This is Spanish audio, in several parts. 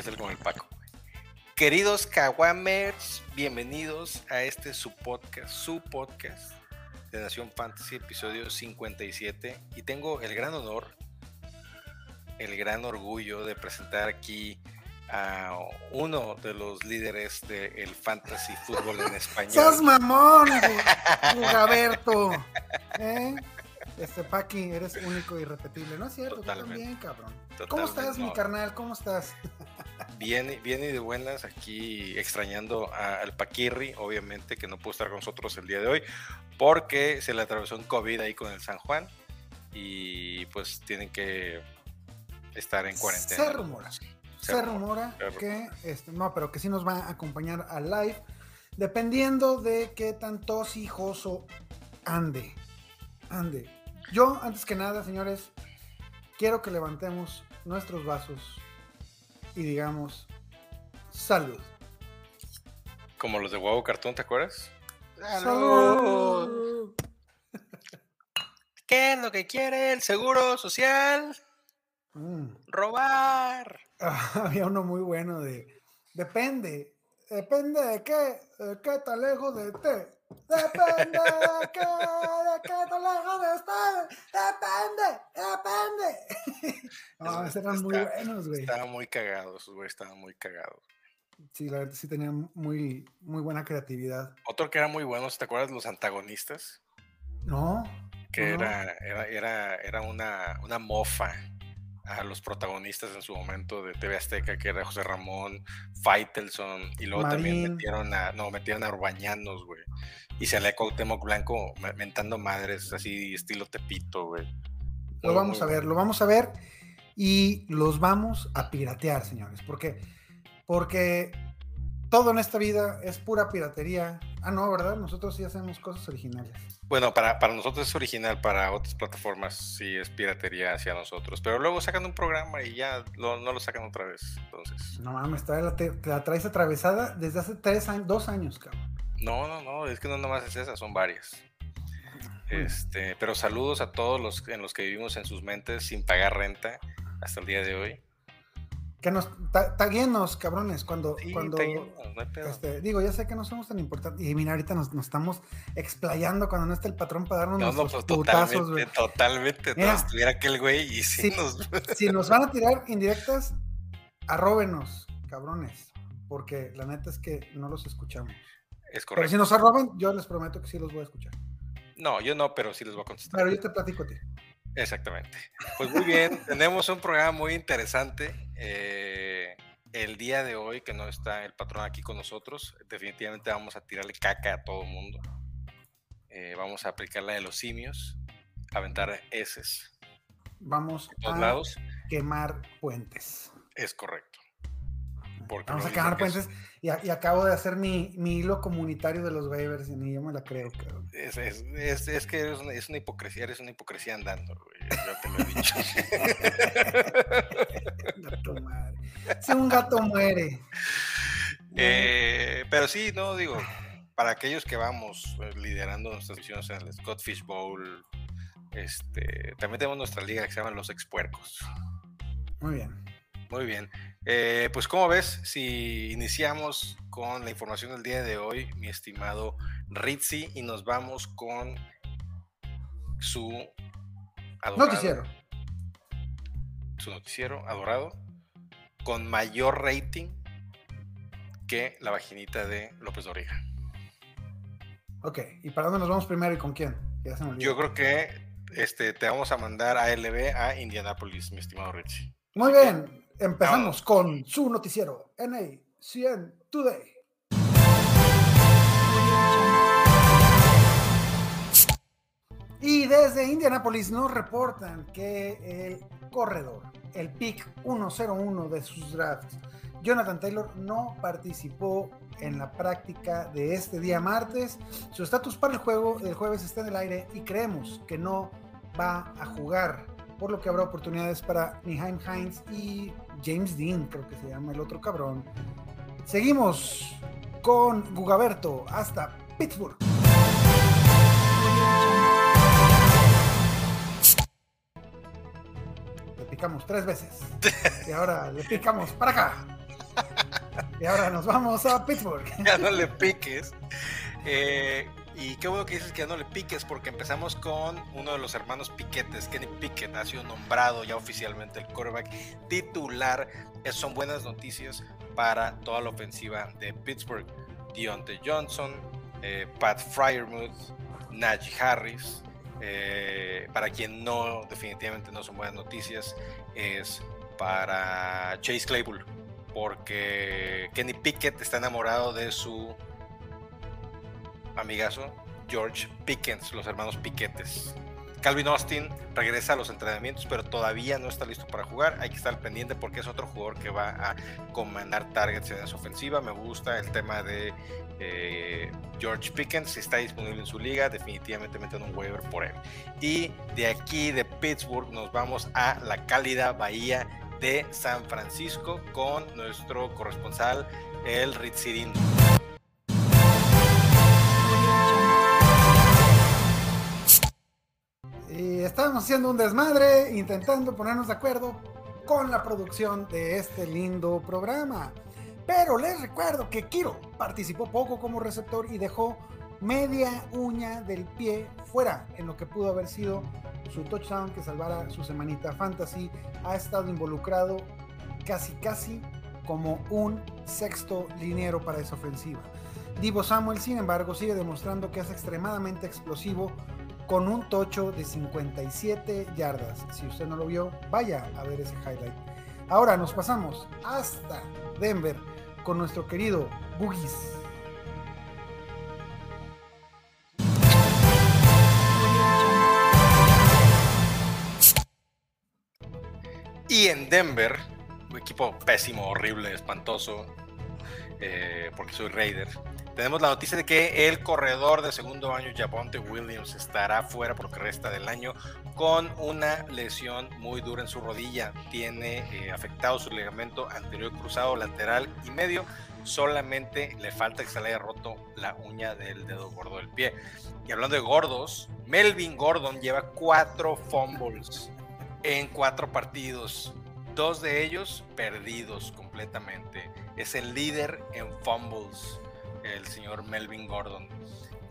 a hacer con el Paco. Queridos Kawamers, bienvenidos a este su podcast, su podcast de Nación Fantasy, episodio 57. Y tengo el gran honor, el gran orgullo de presentar aquí a uno de los líderes del fantasy fútbol en español. ¡Sos mamón, Gaberto! ¿Eh? Este Paqui, eres único y irrepetible. No es cierto, tú también, cabrón. ¿Cómo estás, mi carnal? ¿Cómo estás? Bien y de buenas, aquí extrañando al Paquirri, obviamente, que no pudo estar con nosotros el día de hoy, porque se le atravesó un COVID ahí con el San Juan y pues tienen que estar en cuarentena. Se rumora, se, rumora, que, este, no, pero que sí nos va a acompañar al live, dependiendo de qué tan tosijoso ande. Ande. Yo, antes que nada, señores, quiero que levantemos nuestros vasos y digamos salud. Como los de huevo cartón, ¿te acuerdas? ¡Salud! ¿Qué es lo que quiere el seguro social? Mm. Robar. había uno muy bueno de depende, depende de qué, de qué tan lejos de té Depende de qué, de qué te lejos de Depende, depende. No, eran muy buenos, güey. Estaban muy cagados, güey, estaban muy cagados. Sí, la verdad sí tenían muy, muy buena creatividad. Otro que era muy bueno, ¿te acuerdas? Los antagonistas. No. Que Era, era, era, era una, una mofa a los protagonistas en su momento de TV Azteca, que era José Ramón, Faitelson, y luego también metieron a, no, metieron a Urbañanos, güey. Y se le Cuauhtémoc Blanco mentando madres, así estilo Tepito, güey. Lo vamos a ver, lo vamos a ver y los vamos a piratear, señores. porque Porque todo en esta vida es pura piratería. Ah, no, ¿verdad? Nosotros sí hacemos cosas originales. Bueno, para, para nosotros es original, para otras plataformas sí es piratería hacia nosotros. Pero luego sacan un programa y ya no lo sacan otra vez. Entonces. No mames, la, te, la traes atravesada desde hace tres años, dos años, cabrón. No, no, no, es que no nomás es esa, son varias. Este, pero saludos a todos los en los que vivimos en sus mentes sin pagar renta hasta el día de hoy. Que nos taguenos, cabrones, cuando, cuando este, digo, ya sé que no somos tan importantes. Y mira, ahorita nos, estamos explayando cuando no está el patrón para darnos no, nuestros no, pues, putazos, totalmente, totalmente. no estuviera aquel güey y si, nos... si nos van a tirar indirectas, arróbenos, cabrones. Porque la neta es que no los escuchamos. Es correcto. Pero si nos arroban, yo les prometo que sí los voy a escuchar. No, yo no, pero sí les voy a contestar. Pero yo te platico a ti. Exactamente. Pues muy bien, tenemos un programa muy interesante. Eh, el día de hoy, que no está el patrón aquí con nosotros, definitivamente vamos a tirarle caca a todo el mundo. Eh, vamos a aplicarla de los simios, aventar heces. Vamos a quemar puentes. Es correcto. Vamos a quemar puentes. Y, acabo de hacer mi, hilo comunitario de los waivers y ni yo me la creo, Es, que una, es una, hipocresía, eres una hipocresía andando, güey. Yo te lo he dicho. gato madre. Si un gato muere. Eh, pero sí, no, digo, para aquellos que vamos eh, liderando nuestras misiones en el Scott Fish Bowl, este, también tenemos nuestra liga que se llama Los Expuercos. Muy bien. Muy bien. Eh, pues como ves, si iniciamos con la información del día de hoy, mi estimado Ritzy, y nos vamos con su noticiero. Su noticiero adorado, con mayor rating que la vaginita de López Doriga. Ok, ¿y para dónde nos vamos primero y con quién? Yo creo que este, te vamos a mandar a LB a Indianapolis, mi estimado Ritzy. Muy bien, Empezamos con su noticiero, NA100 Today. Y desde Indianapolis nos reportan que el corredor, el pick 101 de sus drafts, Jonathan Taylor no participó en la práctica de este día martes. Su estatus para el juego del jueves está en el aire y creemos que no va a jugar por lo que habrá oportunidades para Niheim Hines y James Dean, creo que se llama el otro cabrón. Seguimos con Gugaberto hasta Pittsburgh. Le picamos tres veces. y ahora le picamos para acá. Y ahora nos vamos a Pittsburgh. Ya no le piques. Eh, y qué bueno que dices que ya no le piques, porque empezamos con uno de los hermanos Piquetes, Kenny Piquet, ha sido nombrado ya oficialmente el quarterback titular. son buenas noticias para toda la ofensiva de Pittsburgh. Deontay Johnson, eh, Pat Fryermuth, Najee Harris. Eh, para quien no, definitivamente no son buenas noticias, es para Chase Claypool, porque Kenny Pickett está enamorado de su amigazo George Pickens, los hermanos Piquetes. Calvin Austin regresa a los entrenamientos, pero todavía no está listo para jugar. Hay que estar pendiente porque es otro jugador que va a comandar targets en esa ofensiva. Me gusta el tema de eh, George Pickens. Si está disponible en su liga, definitivamente meten un waiver por él. Y de aquí, de Pittsburgh, nos vamos a la cálida bahía de San Francisco con nuestro corresponsal, el Ritzirin. Y estábamos haciendo un desmadre, intentando ponernos de acuerdo con la producción de este lindo programa. Pero les recuerdo que Kiro participó poco como receptor y dejó media uña del pie fuera en lo que pudo haber sido su touchdown que salvara su semanita fantasy. Ha estado involucrado casi casi como un sexto liniero para esa ofensiva. Divo Samuel, sin embargo, sigue demostrando que es extremadamente explosivo con un tocho de 57 yardas. Si usted no lo vio, vaya a ver ese highlight. Ahora nos pasamos hasta Denver con nuestro querido Boogies. Y en Denver, un equipo pésimo, horrible, espantoso, eh, porque soy Raider, tenemos la noticia de que el corredor de segundo año, Javonte Williams, estará fuera por lo que resta del año con una lesión muy dura en su rodilla. Tiene eh, afectado su ligamento anterior cruzado lateral y medio. Solamente le falta que se le haya roto la uña del dedo gordo del pie. Y hablando de gordos, Melvin Gordon lleva cuatro fumbles en cuatro partidos. Dos de ellos perdidos completamente. Es el líder en fumbles el señor Melvin Gordon.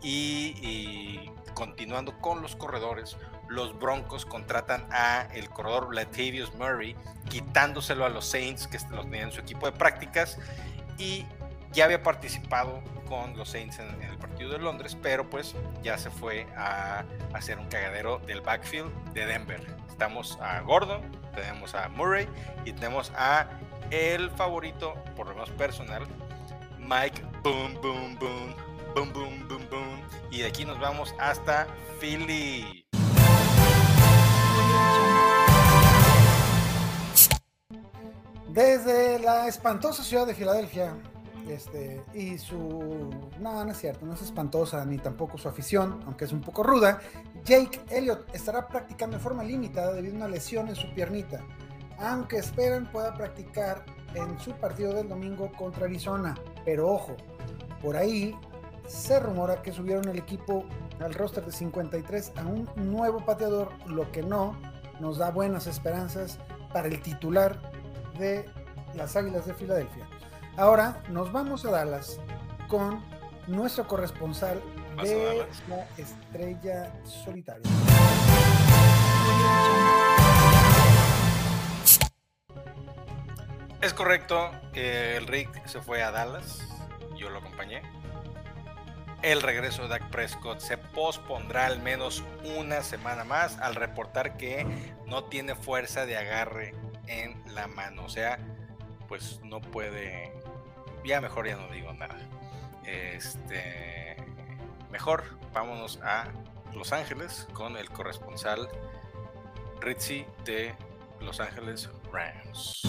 Y, continuando con los corredores, los Broncos contratan a el corredor Latavius Murray, quitándoselo a los Saints que los tenían en su equipo de prácticas y ya había participado con los Saints en, el partido de Londres, pero pues ya se fue a, hacer un cagadero del backfield de Denver. Estamos a Gordon, tenemos a Murray y tenemos a el favorito, por lo menos personal, Mike Boom Boom Boom Boom Boom Boom Boom y de aquí nos vamos hasta Philly. Desde la espantosa ciudad de Filadelfia, este, y su. No, no es cierto, no es espantosa ni tampoco su afición, aunque es un poco ruda. Jake Elliott estará practicando de forma limitada debido a una lesión en su piernita, aunque esperan pueda practicar en su partido del domingo contra Arizona. Pero ojo, por ahí se rumora que subieron el equipo al roster de 53 a un nuevo pateador, lo que no nos da buenas esperanzas para el titular de las Águilas de Filadelfia. Ahora nos vamos a Dallas con nuestro corresponsal de la estrella solitaria. Es correcto, el Rick se fue a Dallas, yo lo acompañé. El regreso de Dak Prescott se pospondrá al menos una semana más al reportar que no tiene fuerza de agarre en la mano. O sea, pues no puede. Ya mejor ya no digo nada. Este. Mejor vámonos a Los Ángeles con el corresponsal Ritzy de Los Ángeles Rams.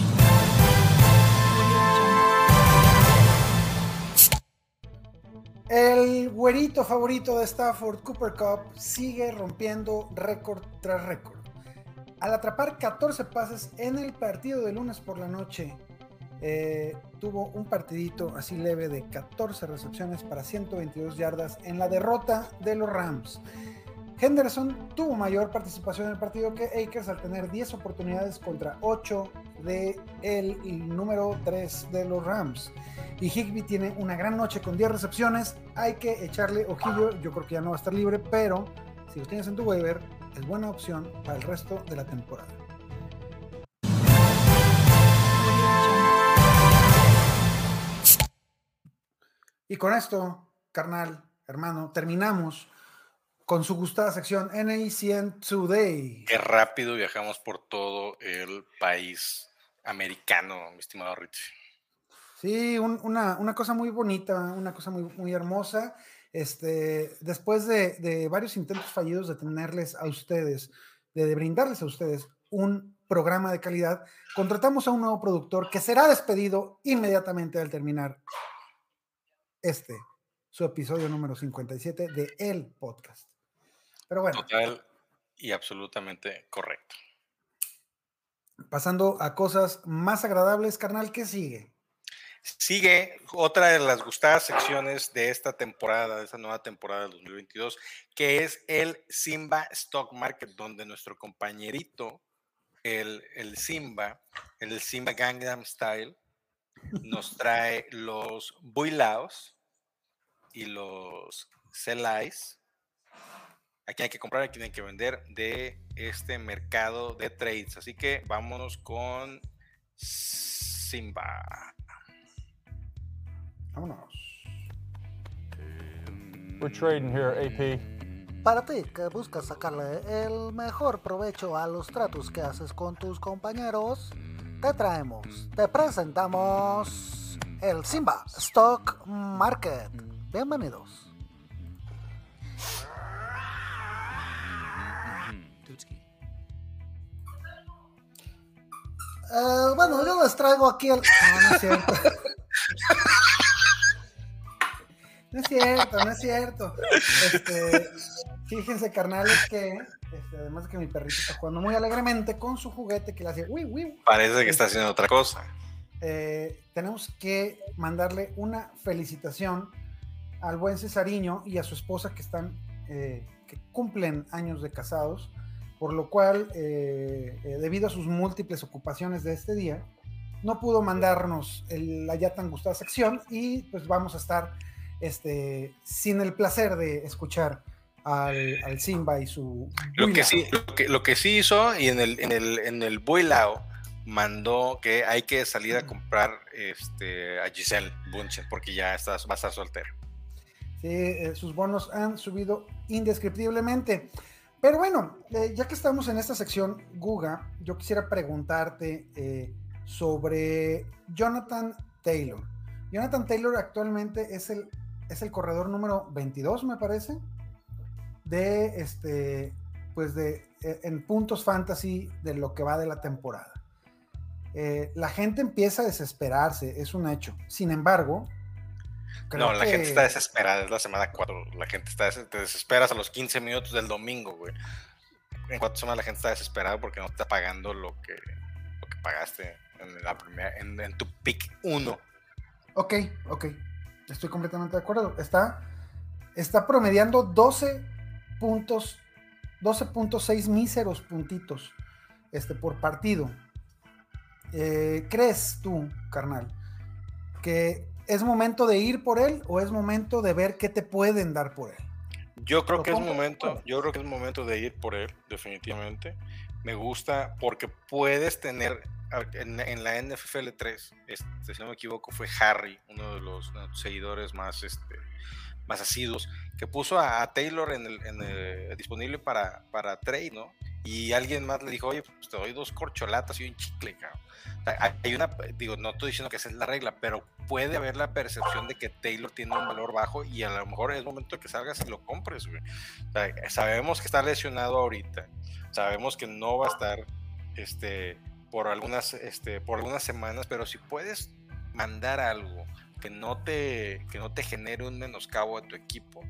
El güerito favorito de Stafford, Cooper Cup, sigue rompiendo récord tras récord. Al atrapar 14 pases en el partido de lunes por la noche, eh, tuvo un partidito así leve de 14 recepciones para 122 yardas en la derrota de los Rams. Henderson tuvo mayor participación en el partido que Akers al tener 10 oportunidades contra 8 de el número 3 de los Rams. Y Higby tiene una gran noche con 10 recepciones. Hay que echarle ojillo. Yo creo que ya no va a estar libre, pero si lo tienes en tu waiver, es buena opción para el resto de la temporada. Y con esto, carnal, hermano, terminamos con su gustada sección NACN Today. Qué rápido viajamos por todo el país americano, mi estimado Richie. Sí, una, cosa muy bonita, una cosa muy, muy hermosa. Este, después de, varios intentos fallidos de tenerles a ustedes, de, brindarles a ustedes un programa de calidad, contratamos a un nuevo productor que será despedido inmediatamente al terminar este, su episodio número 57 de El Podcast. Pero bueno. Total y absolutamente correcto. Pasando a cosas más agradables, carnal, ¿qué sigue? Sigue otra de las gustadas secciones de esta temporada, de esta nueva temporada del 2022, que es el Simba Stock Market, donde nuestro compañerito, el, el Simba, el Simba Gangnam Style, nos trae los builaos y los selais aquí hay que comprar, aquí hay que vender de este mercado de trades. Así que vámonos con Simba. Vámonos. We're trading here, AP. Para ti que buscas sacarle el mejor provecho a los tratos que haces con tus compañeros, te traemos, te presentamos el Simba Stock Market. Bienvenidos. Eh, bueno, yo les traigo aquí el. No, no es cierto. no es cierto, no es cierto. Este, fíjense, carnales, que este, además de que mi perrito está jugando muy alegremente con su juguete que le hace uy, uy. Parece que está haciendo otra cosa. Eh, tenemos que mandarle una felicitación al buen Cesariño y a su esposa que están, eh, que cumplen años de casados por lo cual, eh, eh, debido a sus múltiples ocupaciones de este día, no pudo mandarnos la ya tan gustada sección y pues vamos a estar este, sin el placer de escuchar al, Simba y su... Lo que, sí, lo que, sí hizo y en el, en el, en el mandó que hay que salir a comprar este, a Giselle Bunchen porque ya está, va a estar soltera. Sí, eh, sus bonos han subido indescriptiblemente. Pero bueno, eh, ya que estamos en esta sección, Guga, yo quisiera preguntarte eh, sobre Jonathan Taylor. Jonathan Taylor actualmente es el, es el corredor número 22, me parece, de este, pues de, eh, en puntos fantasy de lo que va de la temporada. la gente empieza a desesperarse, es un hecho. Sin embargo, no, la gente está desesperada, es la semana 4. La gente está te desesperas a los 15 minutos del domingo, güey. En cuatro semanas la gente está desesperada porque no está pagando lo que, lo que pagaste en, la primera, en, tu pick 1. Ok, ok. Estoy completamente de acuerdo. Está, está promediando 12 puntos, 12.6 míseros puntitos este, por partido. Eh, ¿Crees tú, carnal, que ¿Es momento de ir por él o es momento de ver qué te pueden dar por él? Yo creo que es momento, yo creo que es momento de ir por él, definitivamente. Me gusta porque puedes tener en, la NFL 3, este, si no me equivoco, fue Harry, uno de los, seguidores más, este, más asiduos, que puso a, Taylor en el, disponible para, para trade, ¿no? Y alguien más le dijo, oye, pues te doy dos corcholatas y un chicle, cabrón. Hay una, digo, no estoy diciendo que esa es la regla, pero puede haber la percepción de que Taylor tiene un valor bajo y a lo mejor es momento que salgas y lo compres, güey. sabemos que está lesionado ahorita, sabemos que no va a estar este, por, algunas, este, por algunas semanas, pero si puedes mandar algo que no te, que no te genere un menoscabo a tu equipo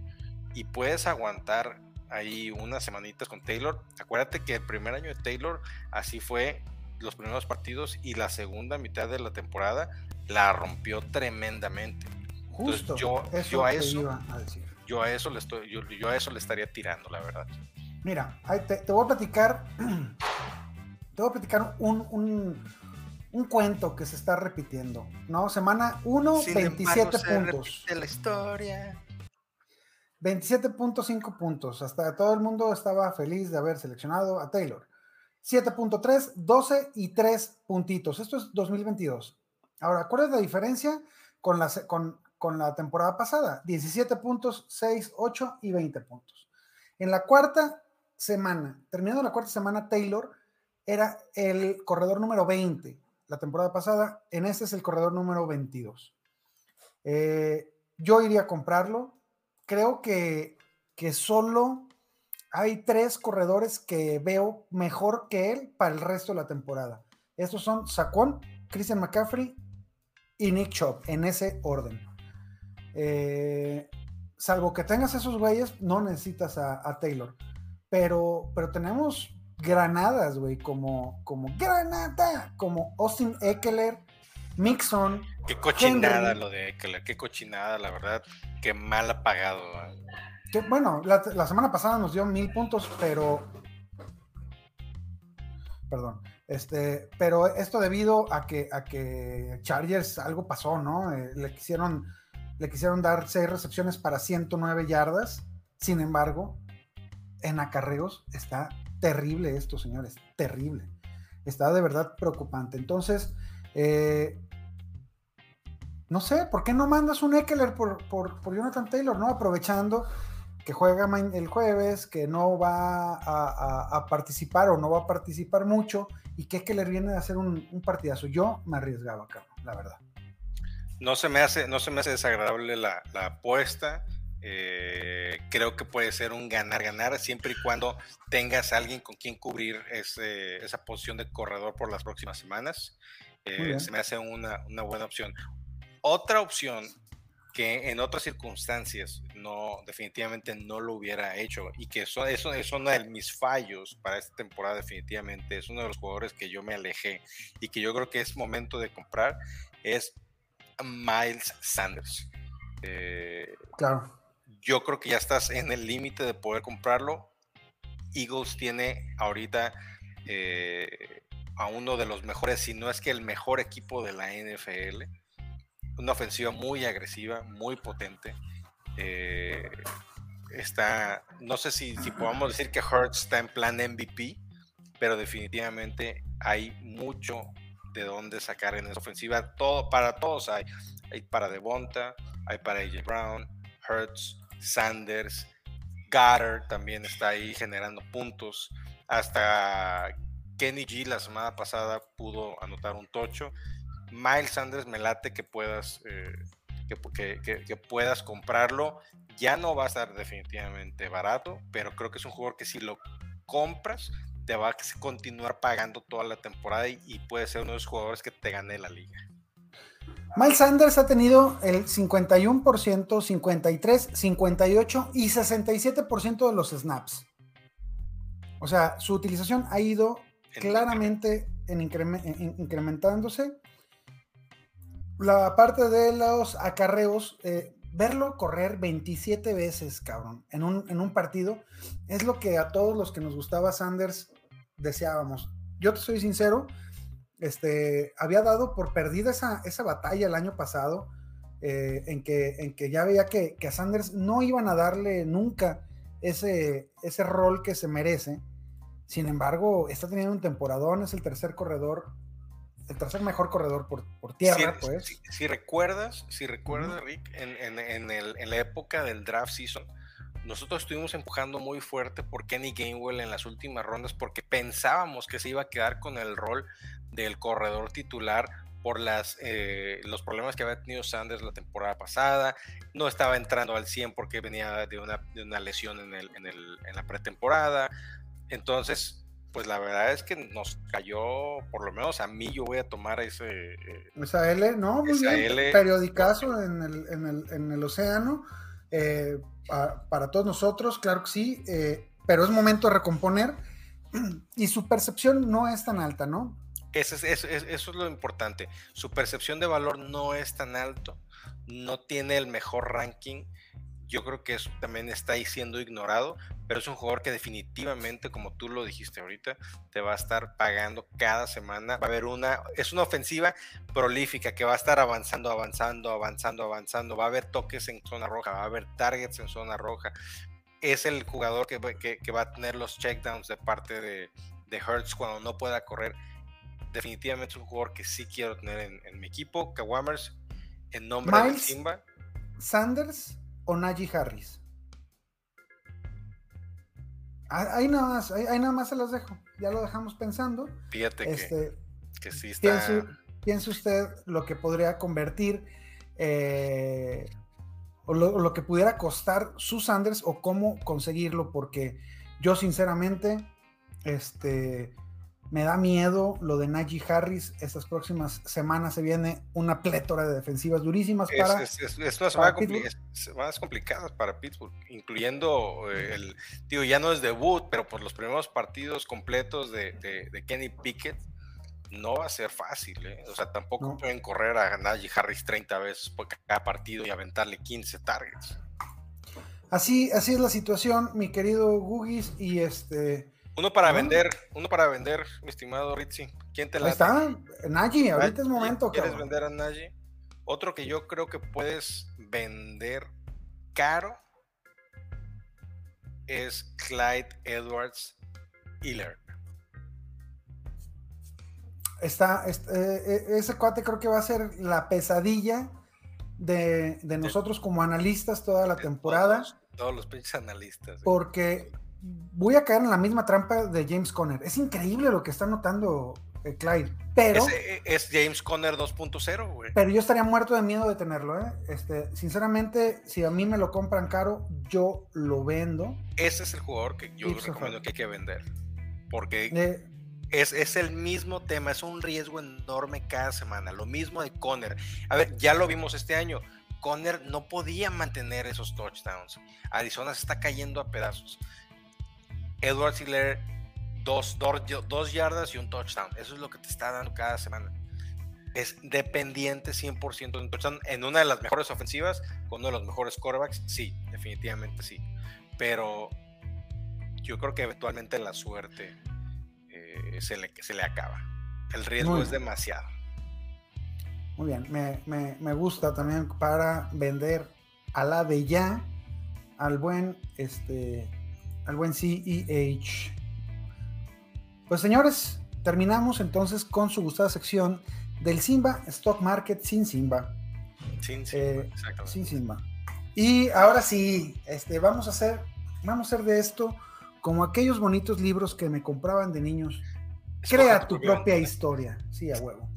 y puedes aguantar ahí unas semanitas con Taylor, acuérdate que el primer año de Taylor así fue los primeros partidos y la segunda mitad de la temporada la rompió tremendamente. Justo. yo, yo a eso, yo a eso le estoy, yo, a eso le estaría tirando, la verdad. Mira, te, voy a platicar. Te voy a platicar un, cuento que se está repitiendo. ¿No? Semana 1, 27 puntos. la historia. 27.5 puntos. Hasta todo el mundo estaba feliz de haber seleccionado a Taylor. 7.3, 12 y 3 puntitos. Esto es 2022. Ahora, ¿cuál es la diferencia con la, con, con la temporada pasada? 17 puntos, 6, 8 y 20 puntos. En la cuarta semana, terminando la cuarta semana, Taylor era el corredor número 20 la temporada pasada. En este es el corredor número 22. Eh, yo iría a comprarlo. Creo que, que solo hay tres corredores que veo mejor que él para el resto de la temporada. Estos son Saquon, Christian McCaffrey y Nick Chubb, en ese orden. Eh, salvo que tengas esos güeyes, no necesitas a Taylor. Pero, pero tenemos granadas, güey, como, como Granada, como Austin Eckler, Mixon. Qué cochinada lo de Eckler, qué cochinada, la verdad, qué mal apagado. Que, bueno, la, semana pasada nos dio mil puntos, pero. Perdón. Este, pero esto debido a que, a que Chargers algo pasó, ¿no? Eh, le quisieron, le quisieron dar seis recepciones para 109 yardas. Sin embargo, en acarreos está terrible esto, señores, terrible. Está de verdad preocupante. Entonces, eh, no sé, ¿por qué no mandas un Eckler por, por, Jonathan Taylor, no? Aprovechando que juega el jueves, que no va a, participar o no va a participar mucho y que Eckler viene a hacer un, partidazo. Yo me arriesgaba, acá, la verdad. No se me hace, no se me hace desagradable la apuesta. Eh, creo que puede ser un ganar-ganar siempre y cuando tengas a alguien con quien cubrir esa posición de corredor por las próximas semanas. Eh, se me hace una, buena opción. Otra opción que en otras circunstancias no definitivamente no lo hubiera hecho y que eso, eso es uno de mis fallos para esta temporada definitivamente es uno de los jugadores que yo me alejé y que yo creo que es momento de comprar es Miles Sanders. Eh, claro yo creo que ya estás en el límite de poder comprarlo. Eagles tiene ahorita eh, a uno de los mejores, si no es que el mejor equipo de la NFL. Una ofensiva muy agresiva, muy potente. Eh, está, no sé si, si podamos decir que Hurts está en plan MVP, pero definitivamente hay mucho de dónde sacar en esa ofensiva. Todo, para todos hay. Hay para Devonta, hay para AJ Brown, Hurts, Sanders, Gatter también está ahí generando puntos. Hasta Kenny G la semana pasada pudo anotar un tocho. Miles Sanders me late que puedas, eh, que, puedas comprarlo. Ya no va a estar definitivamente barato, pero creo que es un jugador que si lo compras, te va a continuar pagando toda la temporada y, y puede ser uno de los jugadores que te gane la liga. Miles Sanders ha tenido el 51%, 53, 58 y 67% de los snaps. O sea, su utilización ha ido claramente en incrementándose. La parte de los acarreos, eh, verlo correr 27 veces, cabrón, en un, en un partido, es lo que a todos los que nos gustaba Sanders deseábamos. Yo te soy sincero, este, había dado por perdida esa, esa batalla el año pasado, eh, en, que, en que ya veía que, a Sanders no iban a darle nunca ese, ese rol que se merece. Sin embargo, está teniendo un temporadón, es el tercer corredor, el tercer mejor corredor por, tierra, pues. Si, recuerdas, si recuerdas, Rick, en, en, la época del draft season, nosotros estuvimos empujando muy fuerte por Kenny Gainwell en las últimas rondas porque pensábamos que se iba a quedar con el rol del corredor titular por las, eh, los problemas que había tenido Sanders la temporada pasada. No estaba entrando al 100 porque venía de una, de una lesión en, el, en, el, en, la pretemporada. Entonces, pues la verdad es que nos cayó, por lo menos a mí, yo voy a tomar ese... Eh, esa L, ¿no? Muy bien. Periodicazo en el, en el, en el océano. Eh, para, todos nosotros, claro que sí, pero es momento de recomponer y su percepción no es tan alta, ¿no? Eso es, eso, es, lo importante. Su percepción de valor no es tan alto, no tiene el mejor ranking. Yo creo que eso también está ahí siendo ignorado, pero es un jugador que definitivamente, como tú lo dijiste ahorita, te va a estar pagando cada semana. Va a haber una, es una ofensiva prolífica que va a estar avanzando, avanzando, avanzando, avanzando. Va a haber toques en zona roja, va a haber targets en zona roja. Es el jugador que, que, va a tener los checkdowns de parte de, de Hertz cuando no pueda correr. Definitivamente es un jugador que sí quiero tener en, mi equipo. Kawamers, en nombre de Simba. Sanders o Najee Harris. Ahí nada más, ahí, nada más se los dejo. Ya lo dejamos pensando. Fíjate que, este, que sí está. Piense, usted lo que podría convertir eh, o lo, que pudiera costar su Sanders o cómo conseguirlo, porque yo sinceramente, este, me da miedo lo de Najee Harris. Estas próximas semanas se viene una plétora de defensivas durísimas para. Es, es, es más complicadas para Pittsburgh, incluyendo eh, el. Digo, ya no es debut, pero por los primeros partidos completos de, de, Kenny Pickett no va a ser fácil. ¿eh? O sea, tampoco pueden correr a Najee Harris 30 veces por cada partido y aventarle 15 targets. Así, así es la situación, mi querido Gugis, y este uno para vender, uno para vender, mi estimado Ritzy. ¿Quién te la está? Nagy, ahorita es momento. ¿Quieres vender a Nagy? Otro que yo creo que puedes vender caro es Clyde Edwards Hiller. Está, eh, eh, ese cuate creo que va a ser la pesadilla de, nosotros como analistas toda la temporada. Todos, todos los pinches analistas. Porque voy a caer en la misma trampa de James Conner. Es increíble lo que está notando eh, Clyde, pero... Eh, es, James Conner 2.0, güey. Pero yo estaría muerto de miedo de tenerlo, ¿eh? Este, sinceramente, si a mí me lo compran caro, yo lo vendo. Ese es el jugador que yo recomiendo que hay que vender. Porque... es, es, el mismo tema, es un riesgo enorme cada semana. Lo mismo de Conner. A ver, ya lo vimos este año. Conner no podía mantener esos touchdowns. Arizona se está cayendo a pedazos. Edward Hiller, dos, dos, yardas y un touchdown. Eso es lo que te está dando cada semana. Es dependiente 100% de un touchdown. En una de las mejores ofensivas, con uno de los mejores quarterbacks, sí, definitivamente sí. Pero yo creo que eventualmente la suerte eh, se, le, se le acaba. El riesgo es demasiado. Muy bien, me, me, gusta también para vender a la de ya al buen este al buen CEH. Pues señores, terminamos entonces con su gustada sección del Simba Stock Market sin Simba. Sin Simba, eh, Sin Simba. Y ahora sí, este, vamos a hacer, vamos a hacer de esto como aquellos bonitos libros que me compraban de niños. Crea tu propia historia. Sí, a huevo.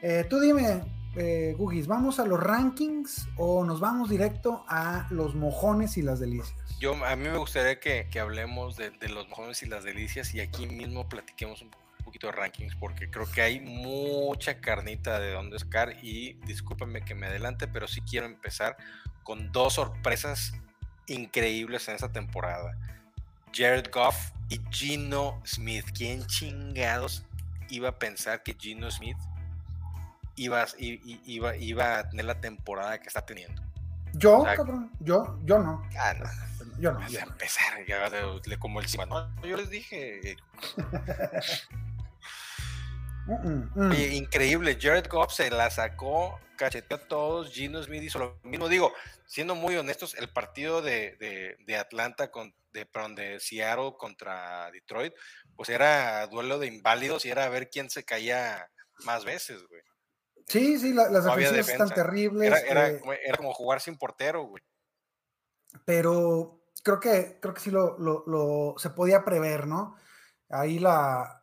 Eh, tú dime, eh, ¿vamos a los rankings o nos vamos directo a los mojones y las delicias? Yo, a mí me gustaría que, hablemos de, los mojones y las delicias y aquí mismo platiquemos un poquito de rankings porque creo que hay mucha carnita de donde sacar y discúlpenme que me adelante, pero sí quiero empezar con dos sorpresas increíbles en esta temporada. Jared Goff y Gino Smith. ¿Quién chingados iba a pensar que Gino Smith iba, iba, iba a tener la temporada que está teniendo? Yo, cabrón, yo, yo no. Ah, no. Yo no. Ya empezar, ya le como el cima. No, yo les dije. increíble. Jared Goff se la sacó, cacheteó a todos. Gino Smith hizo lo mismo. Digo, siendo muy honestos, el partido de, de, Atlanta, con, de, perdón, de Seattle contra Detroit, pues era duelo de inválidos y era a ver quién se caía más veces, güey. Sí, sí, las no están terribles. Era, eh era, como jugar sin portero, güey. Pero creo que, creo que sí lo, se podía prever, ¿no? Ahí la,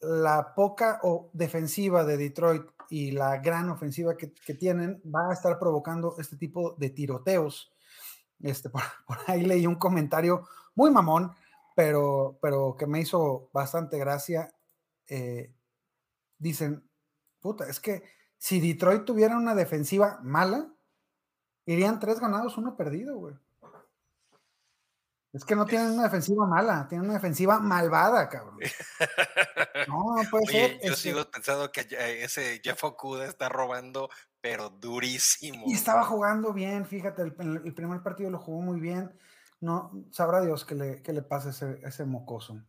la poca o defensiva de Detroit y la gran ofensiva que, tienen va a estar provocando este tipo de tiroteos. Este, por, ahí leí un comentario muy mamón, pero, pero que me hizo bastante gracia. Eh, dicen, puta, es que si Detroit tuviera una defensiva mala, irían tres ganados, uno perdido, güey. Es que no tienen una defensiva mala, tienen una defensiva malvada, cabrón. No, no puede ser. Yo este sigo pensando que ese Jeff Okuda está robando, pero durísimo. Y estaba jugando bien, fíjate, el, primer partido lo jugó muy bien. no, sabrá Dios que le, que le pase ese, ese mocoso.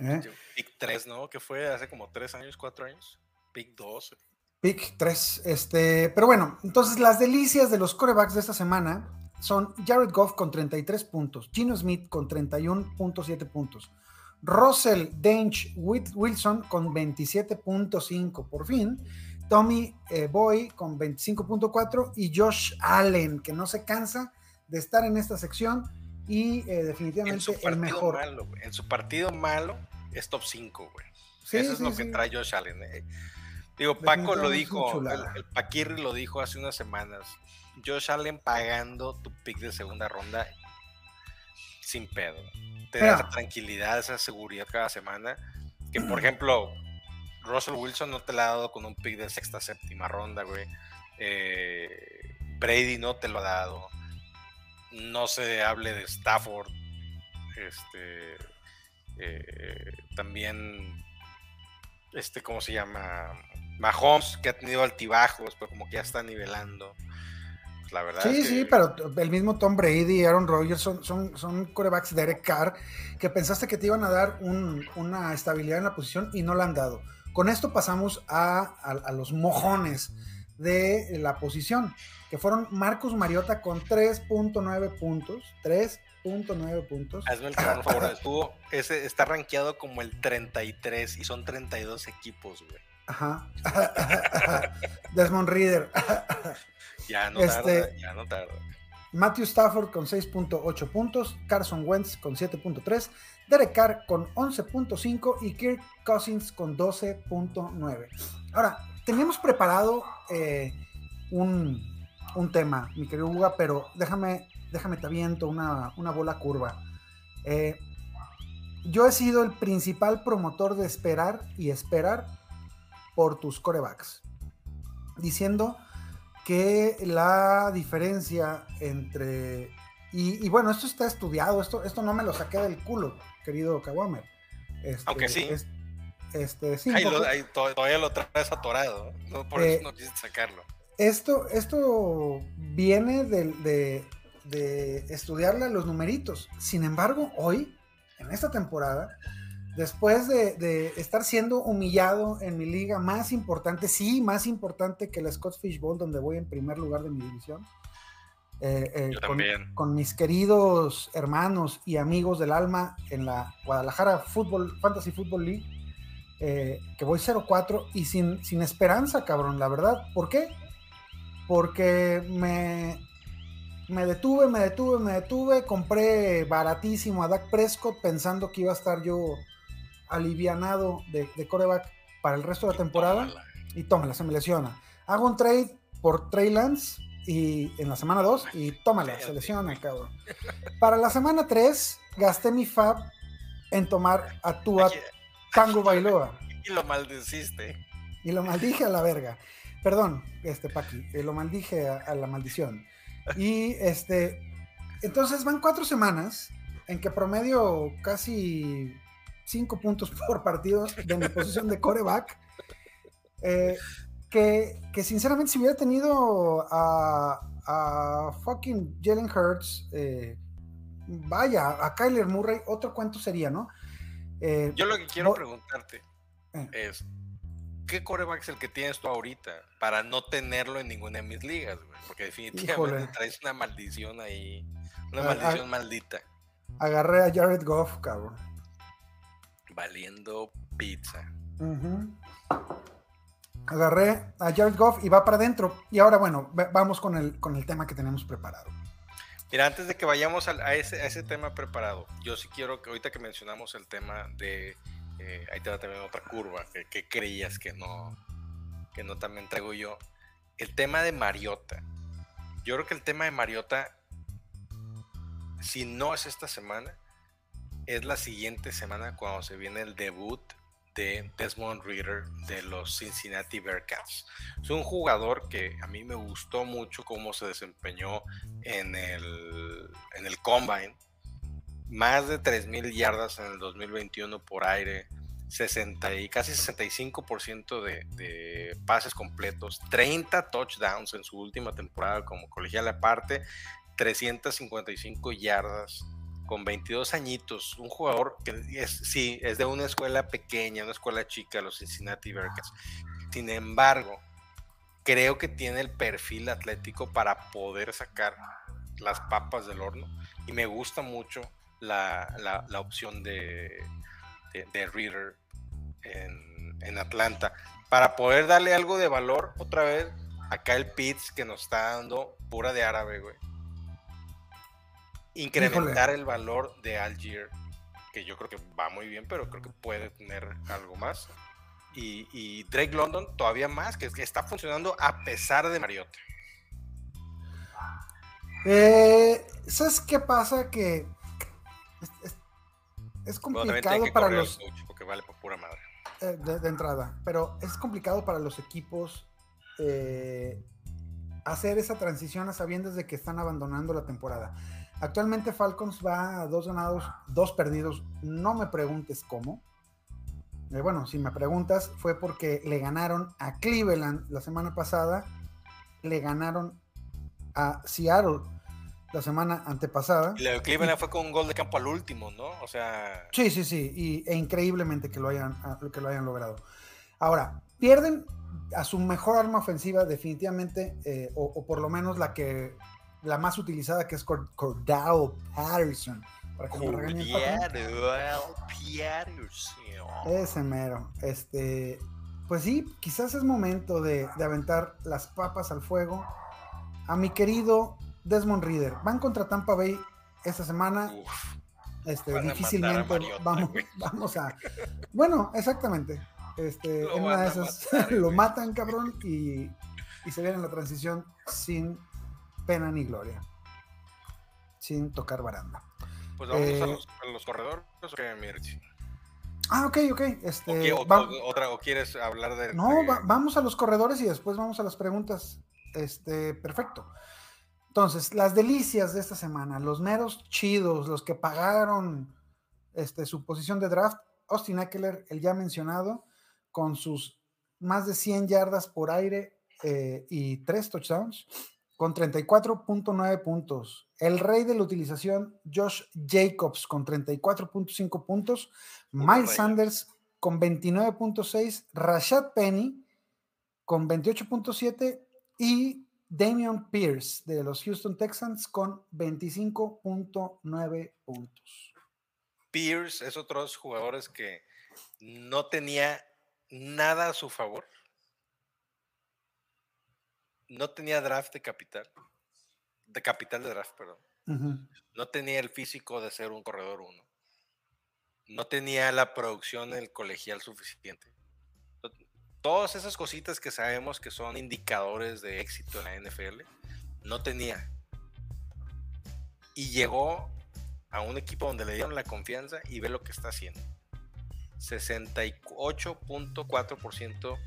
¿Eh? Pick 3, ¿no? Que fue hace como 3 años, 4 años. Pick 2. Pick 3. Este, pero bueno, entonces las delicias de los corebacks de esta semana son Jared Goff con 33 puntos, Gino Smith con 31.7 puntos, Russell Dench Wilson con 27.5 por fin, Tommy eh, Boy con 25.4 y Josh Allen, que no se cansa de estar en esta sección y eh, definitivamente el mejor. en su partido malo es top 5, güey. Eso es lo que trae Josh Allen. Eh. Digo, Paco lo dijo, el, el Paquirri lo dijo hace unas semanas. Josh Allen pagando tu pick de segunda ronda sin pedo. Te da esa tranquilidad, esa seguridad cada semana. Que por ejemplo, Russell Wilson no te la ha dado con un pick de sexta, séptima ronda, güey. Eh, Brady no te lo ha dado. No se hable de Stafford. Este. Eh, también. Este, ¿cómo se llama? Mahomes, que ha tenido altibajos, pero como que ya está nivelando la verdad. Sí, sí, pero el mismo Tom Brady, Aaron Rodgers son, son, son corebacks de Derek Carr que pensaste que te iban a dar una estabilidad en la posición y no la han dado. Con esto pasamos a, los mojones de la posición, que fueron Marcus Mariota con 3.9 puntos, 3.9 puntos. Hazme el favor, estuvo, ese está rankeado como el 33 y son 32 equipos, güey. Ajá. Desmond Reader. Ya no tarda, este, ya no tarda. Matthew Stafford con 6.8 puntos, Carson Wentz con 7.3, Derek Carr con 11.5 y Kirk Cousins con 12.9. Ahora, teníamos preparado eh, un, tema, mi querido Uga, pero déjame, déjame te aviento una, una bola curva. Eh, yo he sido el principal promotor de esperar y esperar por tus corebacks, diciendo que la diferencia entre... Y, bueno, esto está estudiado, esto, esto no me lo saqué del culo, querido Kawamer. Este, Aunque sí. este, sí todavía lo traes atorado, ¿no? por eso eh, no quisiste sacarlo. Esto, esto viene de, de, de estudiarle los numeritos. Sin embargo, hoy, en esta temporada, después de, estar siendo humillado en mi liga más importante, sí, más importante que la Scott Fish Bowl, donde voy en primer lugar de mi división. Eh, eh, con, con, mis queridos hermanos y amigos del alma en la Guadalajara Football, Fantasy Football League, eh, que voy 0-4 y sin, sin esperanza, cabrón, la verdad. ¿Por qué? Porque me, me detuve, me detuve, me detuve, compré baratísimo a Dak Prescott pensando que iba a estar yo alivianado de, de coreback para el resto de la temporada y tómala, se me lesiona. Hago un trade por Trey Lance y en la semana 2 y tómala, se lesiona, cabrón. Para la semana 3 gasté mi fab en tomar a Tua Tango Bailoa. Y lo maldeciste. Y lo maldije a la verga. Perdón, este Paqui, eh, lo maldije a, a la maldición. Y este, entonces van cuatro semanas en que promedio casi cinco puntos por partido de mi posición de coreback. Eh, que, que, sinceramente si hubiera tenido a, a fucking Jalen Hurts, eh, vaya, a Kyler Murray, otro cuento sería, ¿no? Eh, Yo lo que quiero preguntarte es, ¿qué coreback es el que tienes tú ahorita para no tenerlo en ninguna de mis ligas? Porque definitivamente traes una maldición ahí, una maldición maldita. Agarré a Jared Goff, cabrón valiendo pizza. Agarré a Jared Goff y va para adentro. Y ahora, bueno, vamos con el, con el tema que tenemos preparado. Mira, antes de que vayamos a, ese, tema preparado, yo sí quiero que ahorita que mencionamos el tema de. Eh, ahí te va también otra curva, que, creías que no, que no también traigo yo. El tema de Mariota. Yo creo que el tema de Mariota, si no es esta semana, es la siguiente semana cuando se viene el debut de Desmond Reader de los Cincinnati Bearcats. Es un jugador que a mí me gustó mucho cómo se desempeñó en el, en el Combine. Más de 3.000 yardas en el 2021 por aire, 60 y casi 65% de, de pases completos, 30 touchdowns en su última temporada como colegial aparte, 355 yardas, con 22 añitos, un jugador que es, sí, es de una escuela pequeña, una escuela chica, los Cincinnati Bearcats. Sin embargo, creo que tiene el perfil atlético para poder sacar las papas del horno y me gusta mucho la, la, opción de, de, Reader en, en, Atlanta para poder darle algo de valor otra vez acá el Pitts que nos está dando pura de árabe, güey. Incrementar el valor de Algier, que yo creo que va muy bien, pero creo que puede tener algo más. Y, Drake London todavía más, que, que está funcionando a pesar de Mariota. Eh, ¿Sabes qué pasa? Que es, complicado para los. porque vale por pura madre. Eh, de, entrada, pero es complicado para los equipos eh, hacer esa transición a sabiendas de que están abandonando la temporada. Actualmente Falcons va a dos ganados, dos perdidos. No me preguntes cómo. bueno, si me preguntas, fue porque le ganaron a Cleveland la semana pasada, le ganaron a Seattle la semana antepasada. Y la de Cleveland fue con un gol de campo al último, ¿no? O sea. Sí, sí, sí. Y, e increíblemente que lo hayan, que lo hayan logrado. Ahora, pierden a su mejor arma ofensiva, definitivamente, eh, o, por lo menos la que la más utilizada, que es Cordell Patterson. Para que Ese mero. Este, pues sí, quizás es momento de, de aventar las papas al fuego a mi querido Desmond Reader. Van contra Tampa Bay esta semana. este, difícilmente vamos, vamos a. Bueno, exactamente. Este, en una de esas lo matan, cabrón, y, y se viene la transición sin pena ni gloria. Sin tocar baranda. Pues vamos a, eh, los, los, corredores, Ah, ok, ok. Este, o, otra, ¿O quieres hablar de.? No, vamos a los corredores y después vamos a las preguntas. Este, perfecto. Entonces, las delicias de esta semana, los meros chidos, los que pagaron este, su posición de draft, Austin Eckler, el ya mencionado, con sus más de 100 yardas por aire eh, y tres touchdowns, con 34.9 puntos. El rey de la utilización, Josh Jacobs, con 34.5 puntos. Miles Sanders, con 29.6. Rashad Penny, con 28.7. Y Damian Pierce de los Houston Texans con 25.9 puntos. Pierce es otro de los jugadores que no tenía nada a su favor. No tenía draft de capital. De capital de draft, perdón. No tenía el físico de ser un corredor uno. No tenía la producción en el colegial suficiente todas esas cositas que sabemos que son indicadores de éxito en la NFL, no tenía. Y llegó a un equipo donde le dieron la confianza y ve lo que está haciendo. 68.4%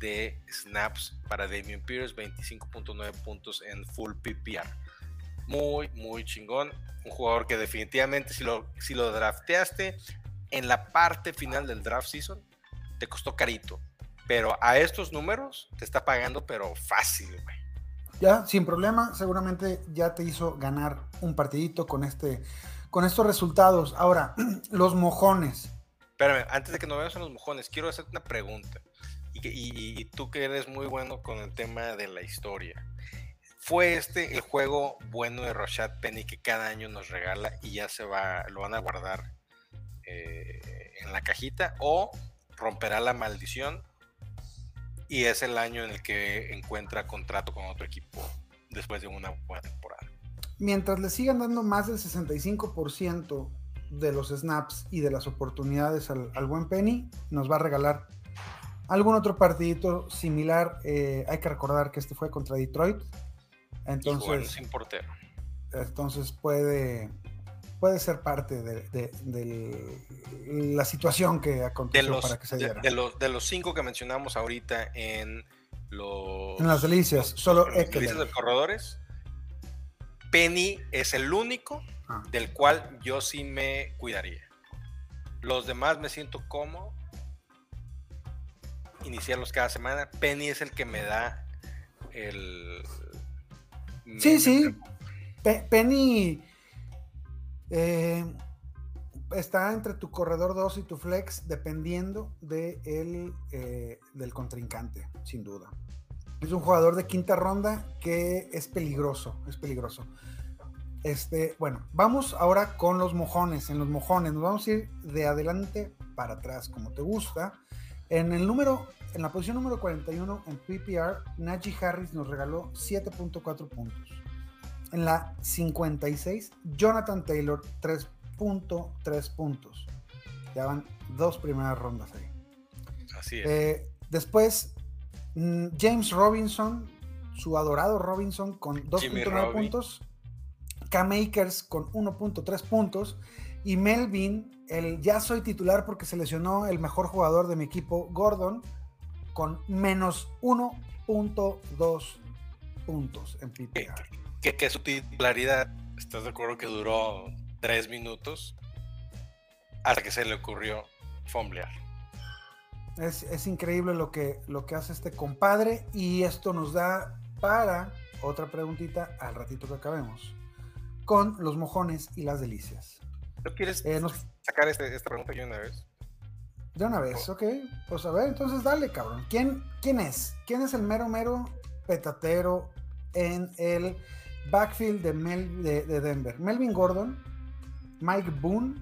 de snaps para Damien Pierce, 25.9 puntos en full PPR. Muy, muy chingón. Un jugador que definitivamente si lo, si lo drafteaste en la parte final del draft season, te costó carito pero a estos números te está pagando, pero fácil, güey. Ya, sin problema, seguramente ya te hizo ganar un partidito con este, con estos resultados. Ahora, los mojones. Espérame, antes de que nos veamos en los mojones, quiero hacerte una pregunta. Y, tú que eres muy bueno con el tema de la historia. ¿Fue este el juego bueno de Rashad Penny que cada año nos regala y ya se va, lo van a guardar eh, en la cajita? ¿O romperá la maldición y es el año en el que encuentra contrato con otro equipo después de una buena temporada. Mientras le sigan dando más del 65% de los snaps y de las oportunidades al, buen Penny, nos va a regalar algún otro partidito similar. Eh, hay que recordar que este fue contra Detroit. Entonces, sin portero. Entonces puede, puede ser parte de, la situación que aconteció para que se diera. De, los, de los cinco que mencionamos ahorita en los... En las delicias, solo los, delicias de corredores, Penny es el único ah. del cual yo sí me cuidaría. Los demás me siento cómodo iniciarlos cada semana. Penny es el que me da el... Sí, sí. Penny eh, está entre tu corredor 2 y tu flex, dependiendo de el, eh, del contrincante, sin duda. Es un jugador de quinta ronda que es peligroso, es peligroso. Este, bueno, vamos ahora con los mojones. En los mojones nos vamos a ir de adelante para atrás, como te gusta. En el número, en la posición número 41 en PPR, Najee Harris nos regaló 7.4 puntos. En la 56, Jonathan Taylor 3.3 puntos. Ya van dos primeras rondas ahí. Así es. Eh, después, mm, James Robinson, su adorado Robinson, con 2.9 puntos. K-Makers con 1.3 puntos. Y Melvin, el ya soy titular porque se lesionó el mejor jugador de mi equipo, Gordon, con menos 1.2 puntos en PPR. Que, que, su titularidad, ¿estás de acuerdo que duró 3 minutos? Hasta que se le ocurrió fomblear. Es, es, increíble lo que, lo que hace este compadre y esto nos da para otra preguntita al ratito que acabemos con los mojones y las delicias. ¿No quieres eh, nos... sacar este, esta pregunta de una vez? De una vez, ok. Pues a ver, entonces dale, cabrón. ¿Quién, quién es? ¿Quién es el mero, mero petatero en el backfield de, Mel, de, de Denver? ¿Melvin Gordon, Mike Boone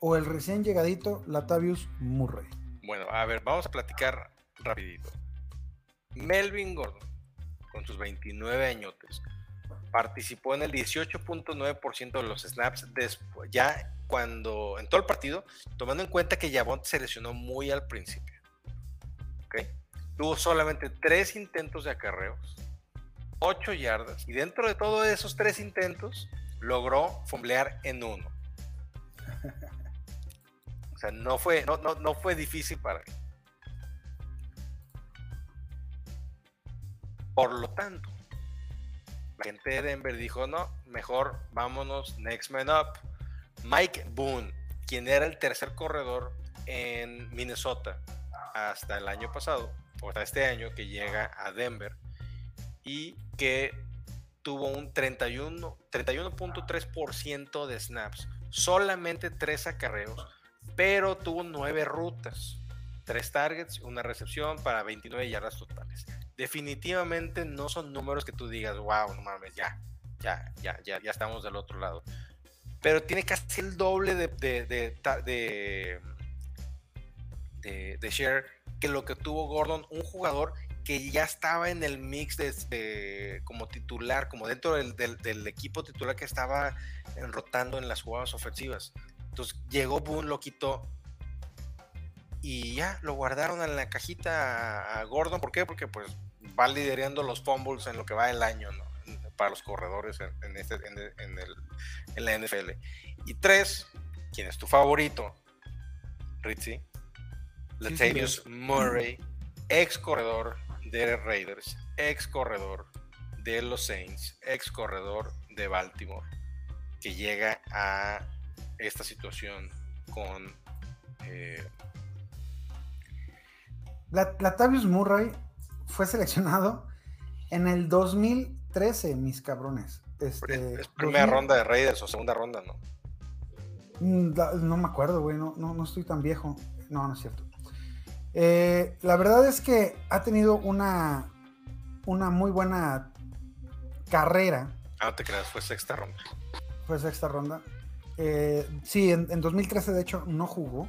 o el recién llegadito Latavius Murray? Bueno, a ver, vamos a platicar rapidito. Melvin Gordon, con sus 29 añotes, participó en el 18.9% de los snaps ya cuando en todo el partido, tomando en cuenta que Yavont se lesionó muy al principio. ¿Okay? Tuvo solamente tres intentos de acarreos, 8 yardas, y dentro de todos esos tres intentos logró fumblear en uno. O sea, no fue, no, no, no fue difícil para él. Por lo tanto, gente de Denver dijo, no, mejor vámonos next man up. Mike Boone, quien era el tercer corredor en Minnesota hasta el año pasado, o hasta este año que llega a Denver, y que tuvo un 31.3% de snaps, solamente tres acarreos, pero tuvo nueve rutas, tres targets, una recepción para 29 yardas totales definitivamente no son números que tú digas, wow, no mames, ya, ya, ya, ya, ya estamos del otro lado. Pero tiene casi el doble de, de, de, share que lo que tuvo Gordon, un jugador que ya estaba en el mix de, como titular, como dentro del, del, equipo titular que estaba rotando en las jugadas ofensivas. Entonces llegó Boone, lo quitó y ya lo guardaron en la cajita a Gordon. ¿Por qué? Porque pues va liderando los fumbles en lo que va el año, ¿no? Para los corredores en, este, en, el, en, la NFL. Y tres, ¿quién es tu favorito? Ritzy. Latavius Murray, ex corredor de Raiders, ex corredor de los Saints, ex corredor de Baltimore, que llega a esta situación con eh... Latavius Murray fue seleccionado en el 2013, mis cabrones. Este, es primera ronda de Raiders o segunda ronda, ¿no? Mm, no me acuerdo, güey, no, no, estoy tan viejo. No, no es cierto. Eh, la verdad es que ha tenido una, una muy buena carrera. Ah, te creas, fue sexta ronda. Fue sexta ronda. Eh, sí, en, en, 2013 de hecho no jugó.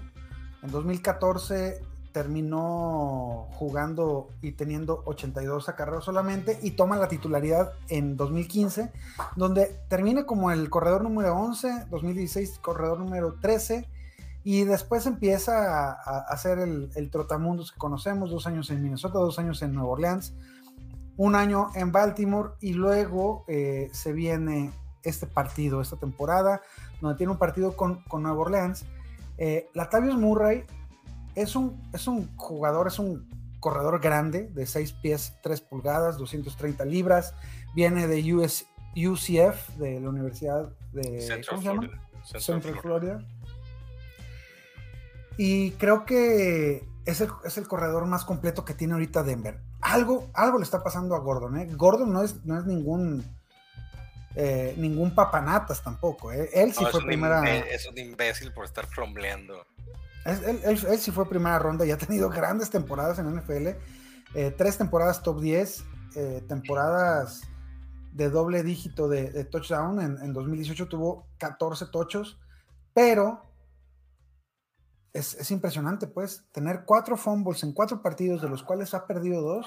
En 2014 terminó jugando y teniendo 82 acarreos solamente y toma la titularidad en 2015, donde termina como el corredor número 11, 2016 corredor número 13 y después empieza a, hacer el, el, trotamundos que conocemos, dos años en Minnesota, dos años en Nueva Orleans, un año en Baltimore y luego eh, se viene este partido, esta temporada, donde tiene un partido con, con Nueva Orleans. Eh, Latavius Murray es un, es un jugador, es un corredor grande de 6 pies 3 pulgadas, 230 libras. Viene de US, UCF, de la Universidad de Central, Florida. Central, Florida. Y creo que es el, es el, corredor más completo que tiene ahorita Denver. Algo, algo le está pasando a Gordon. ¿eh? Gordon no es, no es ningún eh, ningún papanatas tampoco. ¿eh? Él sí No, fue es, primera. es un imbécil por estar flombleando. Él, él- él sí fue primera ronda y ha tenido grandes temporadas en NFL. eh, tres temporadas top 10, eh, temporadas de doble dígito de, de touchdown. En, en 2018 tuvo 14 tochos, pero es, es impresionante, pues, tener cuatro fumbles en cuatro partidos, de los cuales ha perdido dos,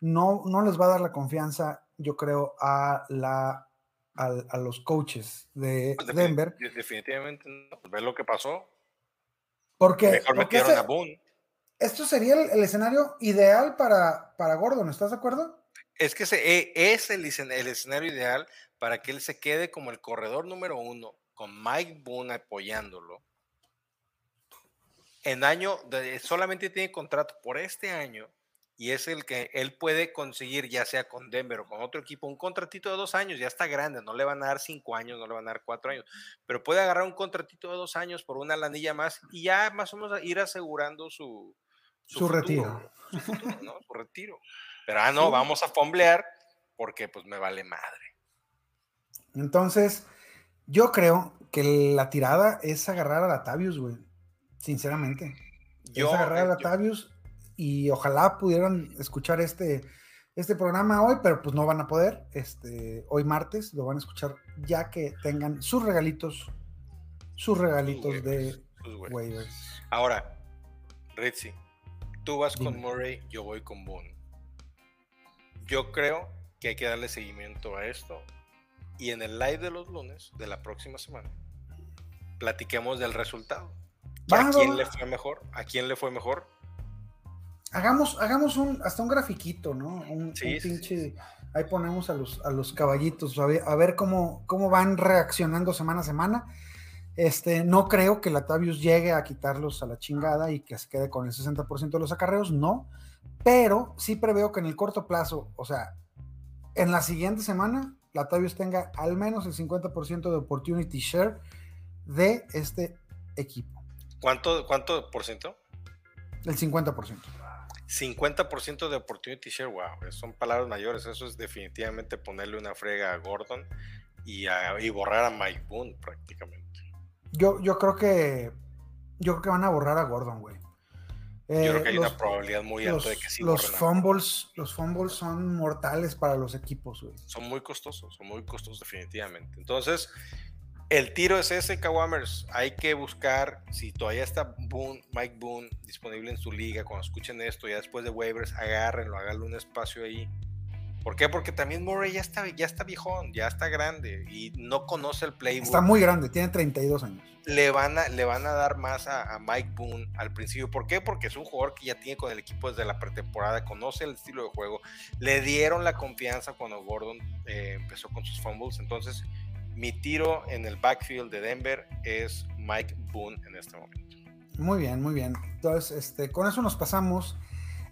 no, no les va a dar la confianza, yo creo, a, la, al- a los coaches de Pues, Denver. de- Definitivamente no. Pues, Ve lo que pasó. Porque, Mejor porque metieron ese- a Boone. esto sería el, el escenario ideal para, para Gordon, ¿estás de acuerdo? Es que ese, e- es el, el escenario ideal para que él se quede como el corredor número uno, con Mike Boone apoyándolo. En año, de- solamente tiene contrato por este año y es el que él puede conseguir, ya sea con Denver o con otro equipo, un contratito de dos años, ya está grande, no le van a dar cinco años, no le van a dar cuatro años, pero puede agarrar un contratito de dos años por una lanilla más y ya más o menos ir asegurando su, Su futuro, retiro. su futuro, ¿no? Su retiro. Pero ah, no, vamos a fomblear porque pues me vale madre. Entonces, yo creo que la tirada es agarrar a Latavius, güey. Sinceramente. Yo, es agarrar a eh, Latavius y ojalá pudieran escuchar este, este programa hoy, pero pues no van a poder. Este, hoy martes lo van a escuchar ya que tengan sus regalitos, sus regalitos de waivers, sus waivers. waivers. Ahora, Ritzy, tú vas con. Murray, yo voy con Boone. Yo creo que hay que darle seguimiento a esto y en el live de los lunes de la próxima semana platiquemos del resultado. ¿A quién le fue mejor? ¿A quién le fue mejor? Hagamos, hagamos un, hasta un grafiquito, ¿no? Un, Sí, un sí, pinche. Ahí ponemos a los, a los caballitos, a ver, a ver cómo, cómo van reaccionando semana a semana. Este, no creo que Latavius llegue a quitarlos a la chingada y que se quede con el 60% de los acarreos, no. Pero sí preveo que en el corto plazo, o sea, en la siguiente semana, Latavius tenga al menos el 50% de opportunity share de este equipo. ¿Cuánto, cuánto por ciento? El 50%. 50% de opportunity share, wow, son palabras mayores. Eso es definitivamente ponerle una frega a Gordon y, a- y borrar a Mike Boone prácticamente. Yo, yo creo que. Yo creo que van a borrar a Gordon, güey. Yo Eh, creo que hay los, una probabilidad muy los- alta de que sí los fumbles, los fumbles son mortales para los equipos, güey. Son muy costosos, son muy costosos definitivamente. Entonces, el tiro es ese, Kawamers. Hay que buscar, si todavía está Boone, Mike Boone disponible en su liga, cuando escuchen esto, ya después de waivers, agárrenlo, háganle un espacio ahí. ¿Por qué? Porque también Murray ya está, ya está viejón, ya está grande y no conoce el playbook. Está muy grande, tiene 32 años. le van a, le van a dar más a, a Mike Boone al principio. ¿Por qué? Porque es un jugador que ya tiene con el equipo desde la pretemporada, conoce el estilo de juego, le dieron la confianza cuando Gordon eh, empezó con sus fumbles. Entonces, mi tiro en el backfield de Denver es Mike Boone en este momento. Muy bien, muy bien. Entonces, este, con eso nos pasamos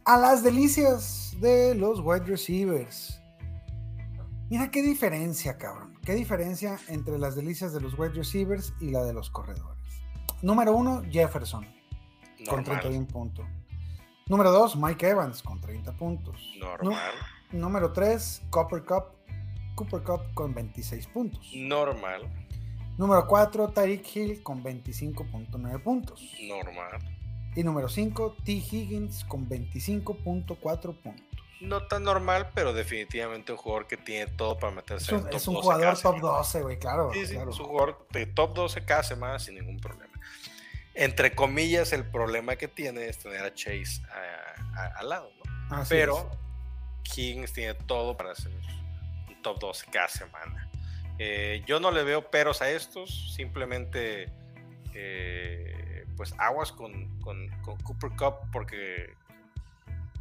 a las delicias de los wide receivers. Mira qué diferencia, cabrón. Qué diferencia entre las delicias de los wide receivers y la de los corredores. Número uno, Jefferson, con Normal. 31 puntos. Número dos, Mike Evans, con 30 puntos. Normal. Número tres, Cooper Cup, Cooper Cup con 26 puntos. Normal. Número 4, Tyreek Hill con 25.9 puntos. Normal. Y número 5, T. Higgins con 25.4 puntos. No tan normal, pero definitivamente un jugador que tiene todo para meterse Es en un, top es un 12 jugador cada top semana. 12, güey, claro. Sí, sí, claro. es un jugador de top 12 cada semana sin ningún problema. Entre comillas, el problema que tiene es tener a Chase a- a- al lado, ¿no? Así Pero Higgins tiene todo para ser un top 12 cada semana. Eh, yo no le veo peros a estos, simplemente eh, pues aguas con, con- Cooper Cup porque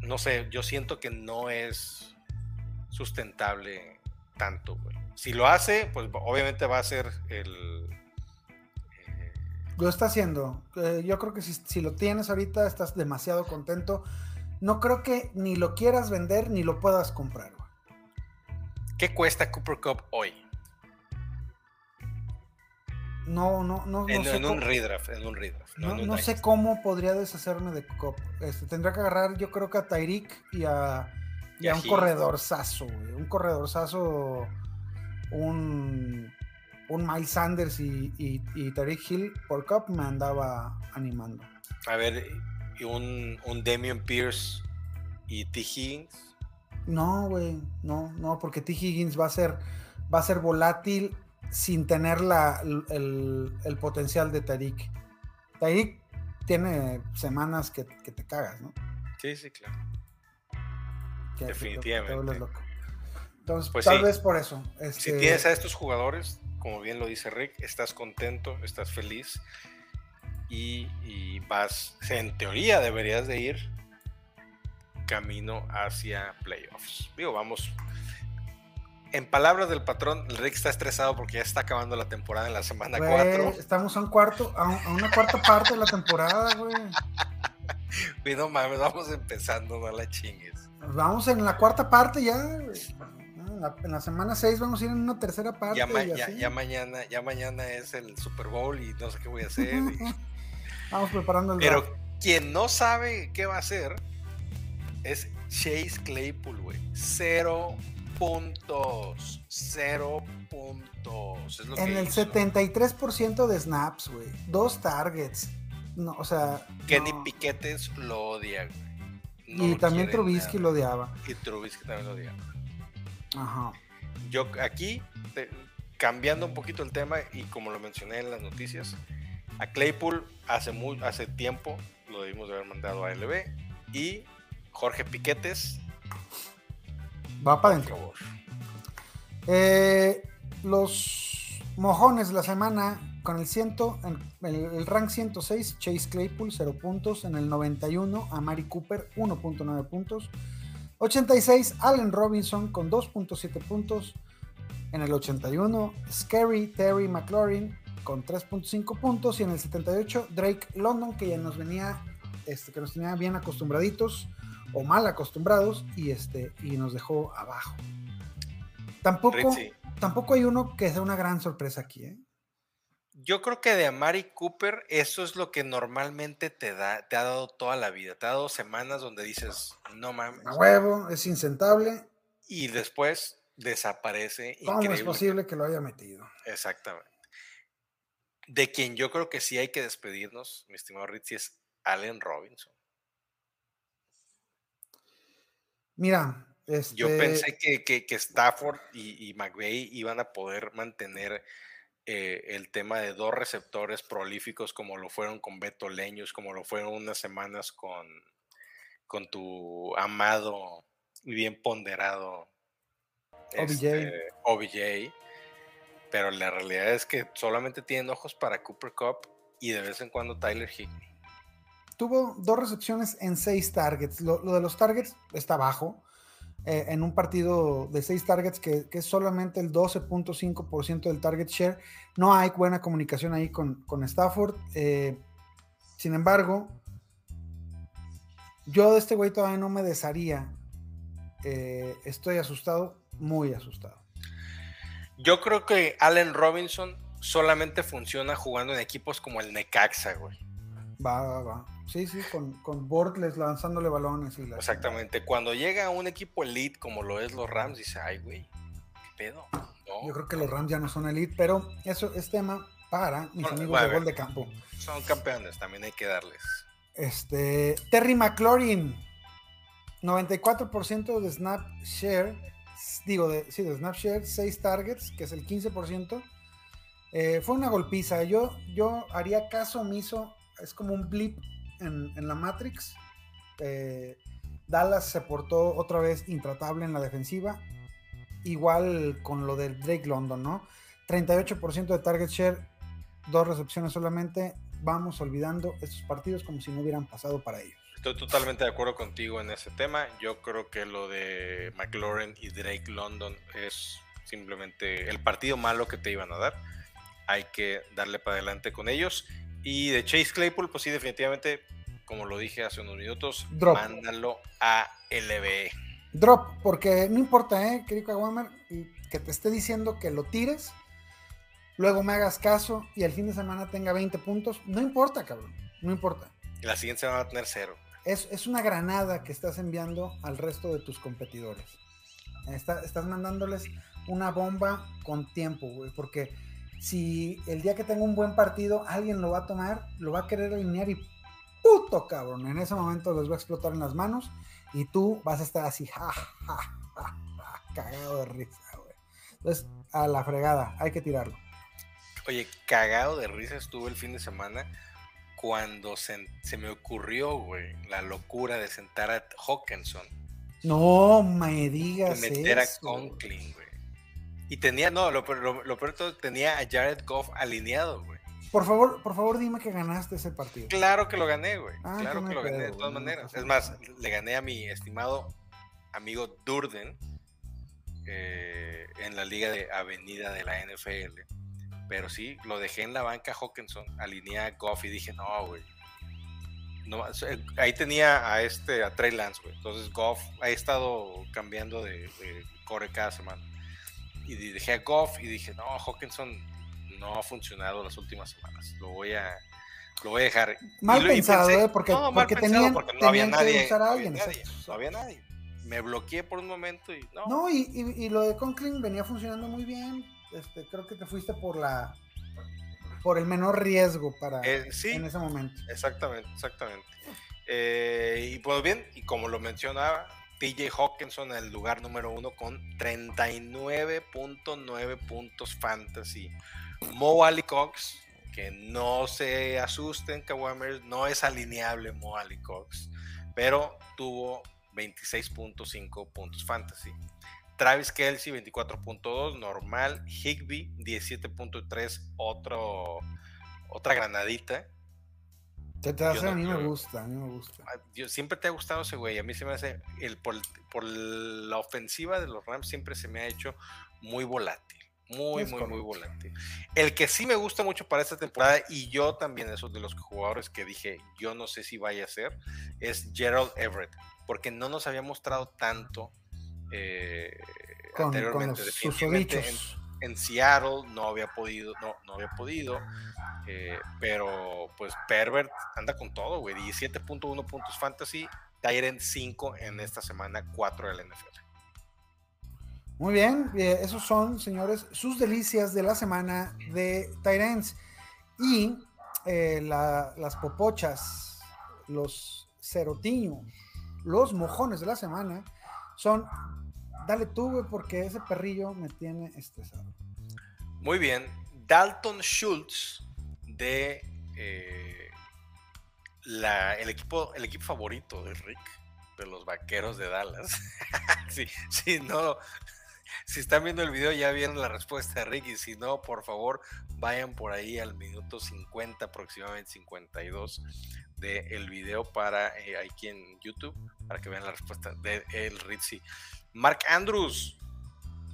no sé, yo siento que no es sustentable tanto, güey. Si lo hace, pues obviamente va a ser el... eh. Lo está haciendo. Yo creo que si, si lo tienes ahorita, estás demasiado contento. No creo que ni lo quieras vender ni lo puedas comprar. ¿Qué cuesta Cooper Cup hoy? No, no, no. no en, sé en un redraft, en un redraft. No, sé cómo podría deshacerme de Cop. Este, tendría que agarrar, yo creo que a Tyreek y a, y Y a a un Higgins. corredor sazo, güey. Un corredor sazo un, un Miles Sanders y, y, y Tariq Hill por Cup, me andaba animando. A ver, y un, un Damian Pierce y T. Higgins. No, güey, no, no, porque T. Higgins va a ser, va a ser volátil sin tener la, el, el potencial de Tariq. Tariq tiene semanas que, que te cagas, ¿no? Sí, sí, claro. Que- que te- Definitivamente. te loco. Entonces, Pues tal sí. vez por eso. Si este, tienes a estos jugadores, como bien lo dice Rick, estás contento, estás feliz y, y vas, en teoría deberías de ir camino hacia playoffs. Digo, vamos. En palabras del patrón, el Rick está estresado porque ya está acabando la temporada en la semana güey, 4. Estamos a un cuarto, a, un- a una cuarta parte de la temporada, güey. Y no mames, vamos empezando, no la chingues. Vamos en la cuarta parte ya, güey. No, En la, en la semana 6 vamos a ir en una tercera parte. Ya, ma- y ya- así. ya mañana, ya mañana es el Super Bowl y no sé qué voy a hacer. y- Vamos preparando el draft. Pero quien no sabe qué va a hacer es Chase Claypool, güey. Cero puntos. Cero puntos. Es lo En que el hizo. 73% de snaps, güey. Dos targets. No, o sea. Kenny no. Piquetes lo odia, güey. No y también Trubisky nada. lo odiaba. Y Trubisky también lo odia. Ajá. Yo aquí, te- cambiando un poquito el tema, y como lo mencioné en las noticias, a Claypool hace, muy, hace tiempo lo debimos de haber mandado a LB. Y Jorge Piquetes, Va para por adentro. favor. Eh, los mojones de la semana con el 100, en el, el rank 106, Chase Claypool, 0 puntos. En el 91, Amari Cooper, 1.9 puntos. 86, Allen Robinson con 2.7 puntos. En el 81, Scary Terry McLaurin con 3.5 puntos. Y en el 78, Drake London, que ya nos venía, este, que nos tenía bien acostumbraditos o mal acostumbrados y, este, y nos dejó abajo. Tampoco, Ritzy, tampoco hay uno que sea una gran sorpresa aquí, ¿eh? Yo creo que de Amari Cooper, eso es lo que normalmente te da, te ha dado toda la vida. Te ha dado semanas donde dices, no mames. A huevo, es insentable. Y después desaparece. ¿Cómo es increíble. posible que lo haya metido? Exactamente. De quien yo creo que sí hay que despedirnos, mi estimado Ritzy, es Allen Robinson. Mira, este, Yo pensé que, que- que Stafford y, y McVay iban a poder mantener eh, el tema de dos receptores prolíficos como lo fueron con Beto Leños, como lo fueron unas semanas con, con tu amado y bien ponderado OBJ. este, OBJ. Pero la realidad es que solamente tienen ojos para Cooper Cup y de vez en cuando Tyler Higbee. Tuvo dos recepciones en seis targets. Lo, lo de los targets está bajo. eh, en un partido de seis targets que, que es solamente el 12.5% del target share. No hay buena comunicación ahí con, con Stafford. eh, sin embargo, yo de este güey todavía no me desharía. Eh, estoy asustado, muy asustado. Yo creo que Allen Robinson solamente funciona jugando en equipos como el Necaxa, güey. Va, va, va. Sí, sí, con, con Bortles lanzándole balones y la Exactamente. Cuando llega a un equipo elite como lo es los Rams, dice, ay, güey, ¿qué pedo? No, Yo creo que los Rams ya no son elite, pero eso es tema para mis Bueno, amigos de gol de campo. son campeones, también hay que darles. Este, Terry McLaurin, 94% de snap share, digo, de, sí, de snap share, 6 targets, que es el 15%. Eh, fue una golpiza. Yo, yo haría caso omiso, es como un blip en, la Matrix. Eh, Dallas se portó otra vez intratable en la defensiva. Igual con lo del Drake London, ¿no? 38% de target share, dos recepciones solamente. Vamos olvidando estos partidos como si no hubieran pasado para ellos. Estoy totalmente de acuerdo contigo en ese tema. Yo creo que lo de McLaurin y Drake London es simplemente el partido malo que te iban a dar. Hay que darle para adelante con ellos. Y de Chase Claypool, pues sí, definitivamente, como lo dije hace unos minutos, Drop. mándalo a LB. Drop, porque no importa, ¿eh, querido Kawamar, y que te esté diciendo que lo tires, luego me hagas caso y el fin de semana tenga 20 puntos. No importa, cabrón, no importa. Y la siguiente se van a tener cero. Es, es una granada que estás enviando al resto de tus competidores. Está- estás mandándoles una bomba con tiempo, güey, porque si el día que tenga un buen partido alguien lo va a tomar, lo va a querer alinear y puto cabrón, en ese momento les va a explotar en las manos y tú vas a estar así, ja, ja, ja, ja, cagado de risa, güey. Entonces, a la fregada, hay que tirarlo. Oye, cagado de risa estuve el fin de semana cuando se, se me ocurrió, güey, la locura de sentar a Hawkinson No me y digas meter a eso. Conklin, güey. Y tenía, no, lo, lo, lo peor de todo, tenía a Jared Goff alineado, güey. Por favor, por favor, dime que ganaste ese partido. Claro que lo gané, güey. Ah, claro que lo gané de todas maneras. Es más, le gané a mi estimado amigo Durden eh, en la liga de Avenida de la NFL. Pero sí, lo dejé en la banca Hawkinson, alineé a Goff y dije, no, güey. No, eh, ahí tenía a este, a Trey Lance, güey. Entonces Goff ha estado cambiando de, de core cada semana. Y dejé a Goff y dije, no, Hawkinson no ha funcionado las últimas semanas. Lo voy a, lo voy a dejar. Mal lo- pensado, pensé- ¿eh? Porque, no, porque pensado, tenían, porque no había tenían nadie, usar a no alguien. había nadie, exacto. no había nadie. Me bloqueé por un momento y no. No, y, y- y lo de Conklin venía funcionando muy bien. Este, creo que te fuiste por la por el menor riesgo para Eh, sí, en ese momento. exactamente, exactamente. Eh, y pues bien, y como lo mencionaba, TJ Hawkinson en el lugar número uno con 39.9 puntos fantasy. Mo Ali Cox, que no se asusten, Kawamers, no es alineable Mo Ali Cox, pero tuvo 26.5 puntos fantasy. Travis Kelsey 24.2, normal. Higby 17.3, otro, otra granadita. Te, te hace- no a mí me gusta, a mí me gusta. Ah, Yo, siempre te ha gustado ese güey. A mí se me hace, el, por, por la ofensiva de los Rams siempre se me ha hecho muy volátil. Muy, Es muy, muy volátil. El que sí me gusta mucho para esta temporada, y yo también, esos de los jugadores que dije, yo no sé si vaya a ser, es Gerald Everett, porque no nos había mostrado tanto eh, Con, con anteriormente. los Definitivamente en. En Seattle no había podido, no, no había podido. eh, pero pues Pervert anda con todo, güey. 17.1 puntos fantasy, Tyrant 5 en esta semana, 4 del NFL. Muy bien, eh, esos son, señores, sus delicias de la semana de Tyrants. Y eh, la- las popochas, los cerotiños, los mojones de la semana son, dale tú, güey, porque ese perrillo me tiene estresado. Muy bien, Dalton Schultz de eh, la- el, equipo, el equipo favorito de Rick, de los vaqueros de Dallas. sí, sí, no. Si están viendo el video ya vieron la respuesta de Rick y si no, por favor, vayan por ahí al minuto 50, aproximadamente 52 del video para eh, aquí en YouTube, para que vean la respuesta de el Ritzy. Mark Andrews,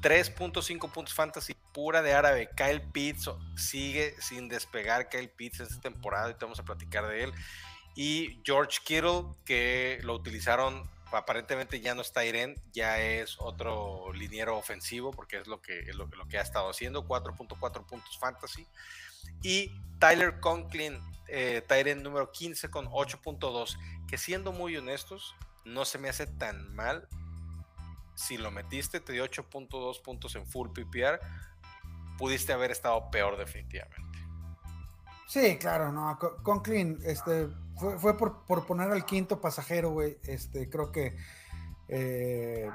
3.5 puntos fantasy pura de árabe. Kyle Pitts sigue sin despegar. Kyle Pitts esta temporada, ahorita vamos a platicar de él. Y George Kittle, que lo utilizaron, aparentemente ya no está Irene, ya es otro liniero ofensivo, porque es lo que, lo, que ha estado haciendo, 4.4 puntos fantasy. Y Tyler Conklin, eh, número 15 con 8.2, que siendo muy honestos, no se me hace tan mal si lo metiste, te dio 8.2 puntos en full PPR, pudiste haber estado peor definitivamente. Sí, claro, no, Co- Conklin, este, fue, por, por poner al quinto pasajero, güey, este, creo que, eh,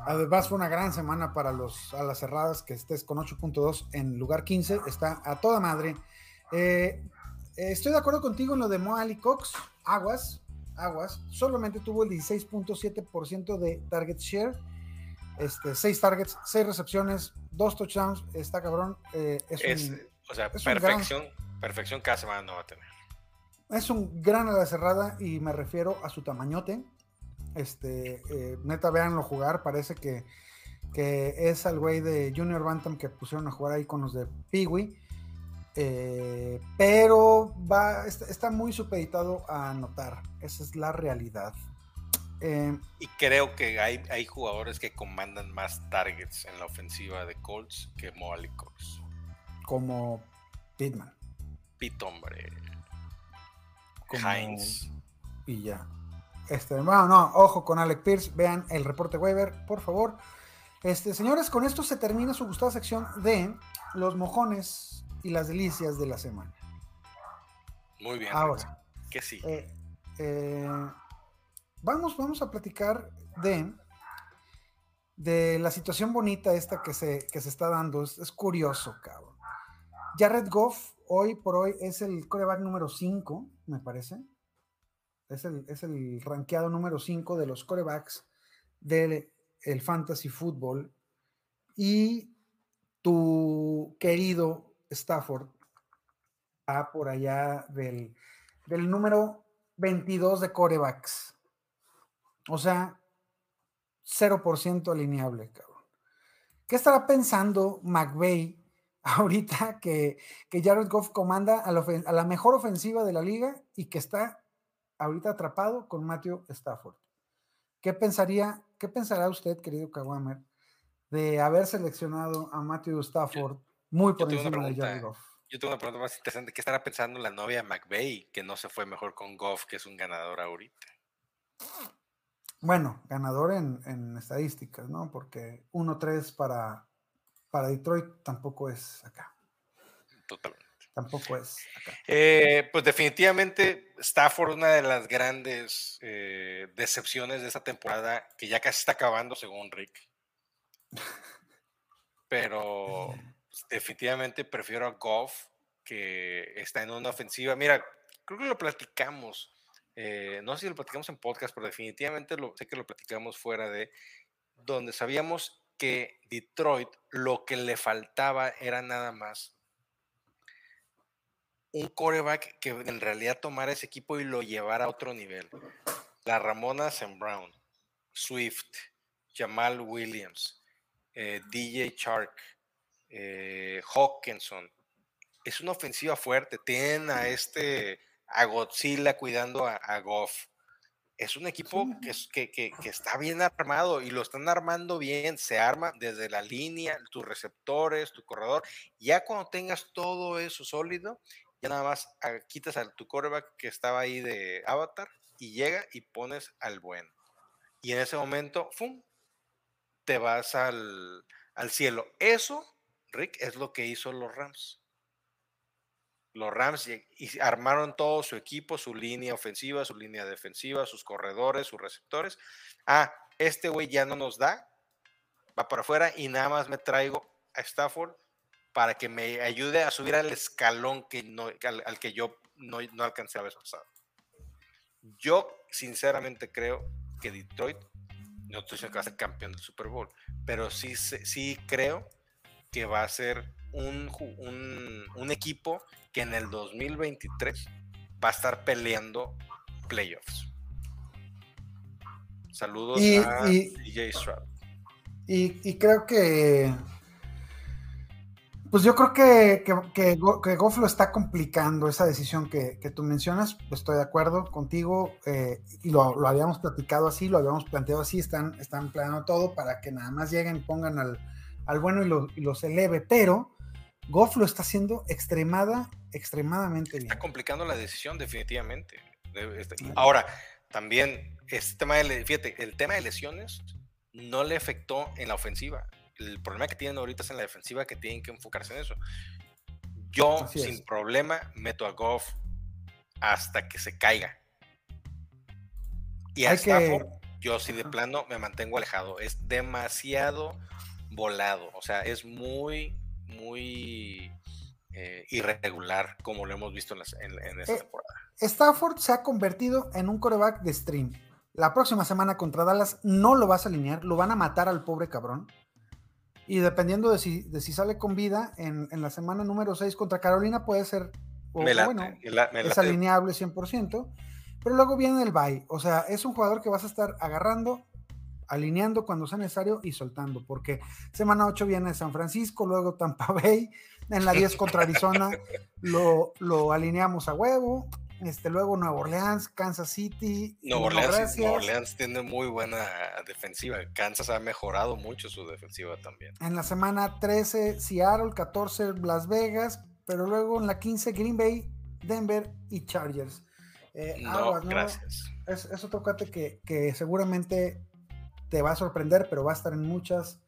además fue una gran semana para los a las cerradas, que estés con 8.2 en lugar 15, está a toda madre. Eh, estoy de acuerdo contigo en lo de Mo Ali Cox, aguas, aguas, solamente tuvo el 16.7% de target share, este, 6 targets, 6 recepciones, 2 touchdowns, está cabrón, eh, es, Es, un, o sea, es un gran- perfección, perfección cada semana no va a tener. Es un gran ala cerrada y me refiero a su tamañote. Este, eh, neta, véanlo jugar. Parece que, que es al güey de Junior Bantam que pusieron a jugar ahí con los de Peewee. Eh, pero va, está, está muy supeditado a anotar. Esa es la realidad. Eh, Y creo que hay, hay jugadores que comandan más targets en la ofensiva de Colts que Moali Cox. como Pittman. Pit, hombre. Como- Heinz. y ya. Este, bueno, no, ojo con Alec Pierce, vean el reporte waiver, por favor. Este, señores, con esto se termina su gustada sección de los mojones y las delicias de la semana. Muy bien. Ahora, que sí. Eh, eh, vamos, vamos a platicar de, de la situación bonita esta que se, que se está dando. Es, es curioso, cabrón. Jared Goff hoy por hoy es el coreback número 5, me parece. Es el, es el rankeado número 5 de los corebacks del el fantasy fútbol. Y tu querido Stafford está por allá del, del número 22 de corebacks. O sea, 0% alineable, cabrón. ¿Qué estará pensando McVeigh ahorita que, que Jared Goff comanda a la, mejor ofensiva de la liga y que está ahorita atrapado con Matthew Stafford? ¿Qué pensaría, qué pensará usted, querido Kawamer, de haber seleccionado a Matthew Stafford muy por encima de Jared Goff? Yo tengo una pregunta más interesante. ¿Qué estará pensando la novia McVeigh que no se fue mejor con Goff, que es un ganador ahorita? Bueno, ganador en, en estadísticas, ¿no? Porque 1-3 para, para Detroit tampoco es acá. Totalmente. Tampoco es acá. Eh, pues definitivamente Stafford, una de las grandes eh, decepciones de esta temporada, que ya casi está acabando según Rick. Pero definitivamente prefiero a Goff, que está en una ofensiva. Mira, creo que lo platicamos. Eh, no sé si lo platicamos en podcast, pero definitivamente lo, sé que lo platicamos fuera de donde sabíamos que Detroit lo que le faltaba era nada más un coreback que en realidad tomara ese equipo y lo llevara a otro nivel. La Ramona Sam Brown, Swift, Jamal Williams, eh, DJ Chark, eh, Hawkinson. Es una ofensiva fuerte. Tienen a este, a Godzilla cuidando a, a Goff. Es un equipo que, que, que, está bien armado y lo están armando bien. Se arma desde la línea, tus receptores, tu corredor. Ya cuando tengas todo eso sólido, ya nada más ah, quitas a tu coreback que estaba ahí de avatar y llega y pones al bueno. Y en ese momento, ¡fum! te vas al, al cielo. Eso, Rick, es lo que hizo los Rams. Los Rams armaron todo su equipo, su línea ofensiva, su línea defensiva, sus corredores, sus receptores. Ah, este güey ya no nos da, va para afuera y nada más me traigo a Stafford para que me ayude a subir al escalón que no, al, al que yo no, no alcancé a vez pasado. Yo sinceramente creo que Detroit, no estoy diciendo que va a ser campeón del Super Bowl, pero sí, sí creo que va a ser un, un, un equipo que en el 2023 va a estar peleando playoffs. Saludos y, a y, DJ Stroud. Y, y, creo que. Pues yo creo que, que, que, que Goff lo está complicando esa decisión que, que tú mencionas. Estoy de acuerdo contigo. Eh, y lo, lo, habíamos platicado así, lo habíamos planteado así. Están, están planeando todo para que nada más lleguen, pongan al, al bueno y, lo, y los eleve. Pero Goff lo está haciendo extremada, extremadamente bien. Está complicando la decisión, definitivamente. Este, ahora, también, este tema de, fíjate, el tema de lesiones no le afectó en la ofensiva. El problema que tienen ahorita es en la defensiva que tienen que enfocarse en eso. Yo, Así sin es. problema, meto a Goff hasta que se caiga. Y a Stafford, que... yo sí de plano me mantengo alejado. Es demasiado volado. O sea, es muy, muy eh, irregular, como lo hemos visto en, las, en, en esta eh, temporada. Stafford se ha convertido en un coreback de stream. La próxima semana contra Dallas no lo vas a alinear, lo van a matar al pobre cabrón. Y dependiendo de si, de si sale con vida, en, en, la semana número 6 contra Carolina puede ser, o, me late, bueno, me la, me es alineable 100%, pero luego viene el bye. O sea, es un jugador que vas a estar agarrando, alineando cuando sea necesario y soltando, porque semana 8 viene San Francisco, luego Tampa Bay, en la 10 contra Arizona lo, lo alineamos a huevo, este, luego Nueva Orleans, Kansas City. Nueva Orleans, Nueva Orleans tiene muy buena defensiva. Kansas ha mejorado mucho su defensiva también. En la semana 13, Seattle, 14, Las Vegas, pero luego en la 15, Green Bay, Denver y Chargers. Eh, no, aguas, ¿no? gracias. Es, es otro cuate que, que, seguramente te va a sorprender, pero va a estar en muchas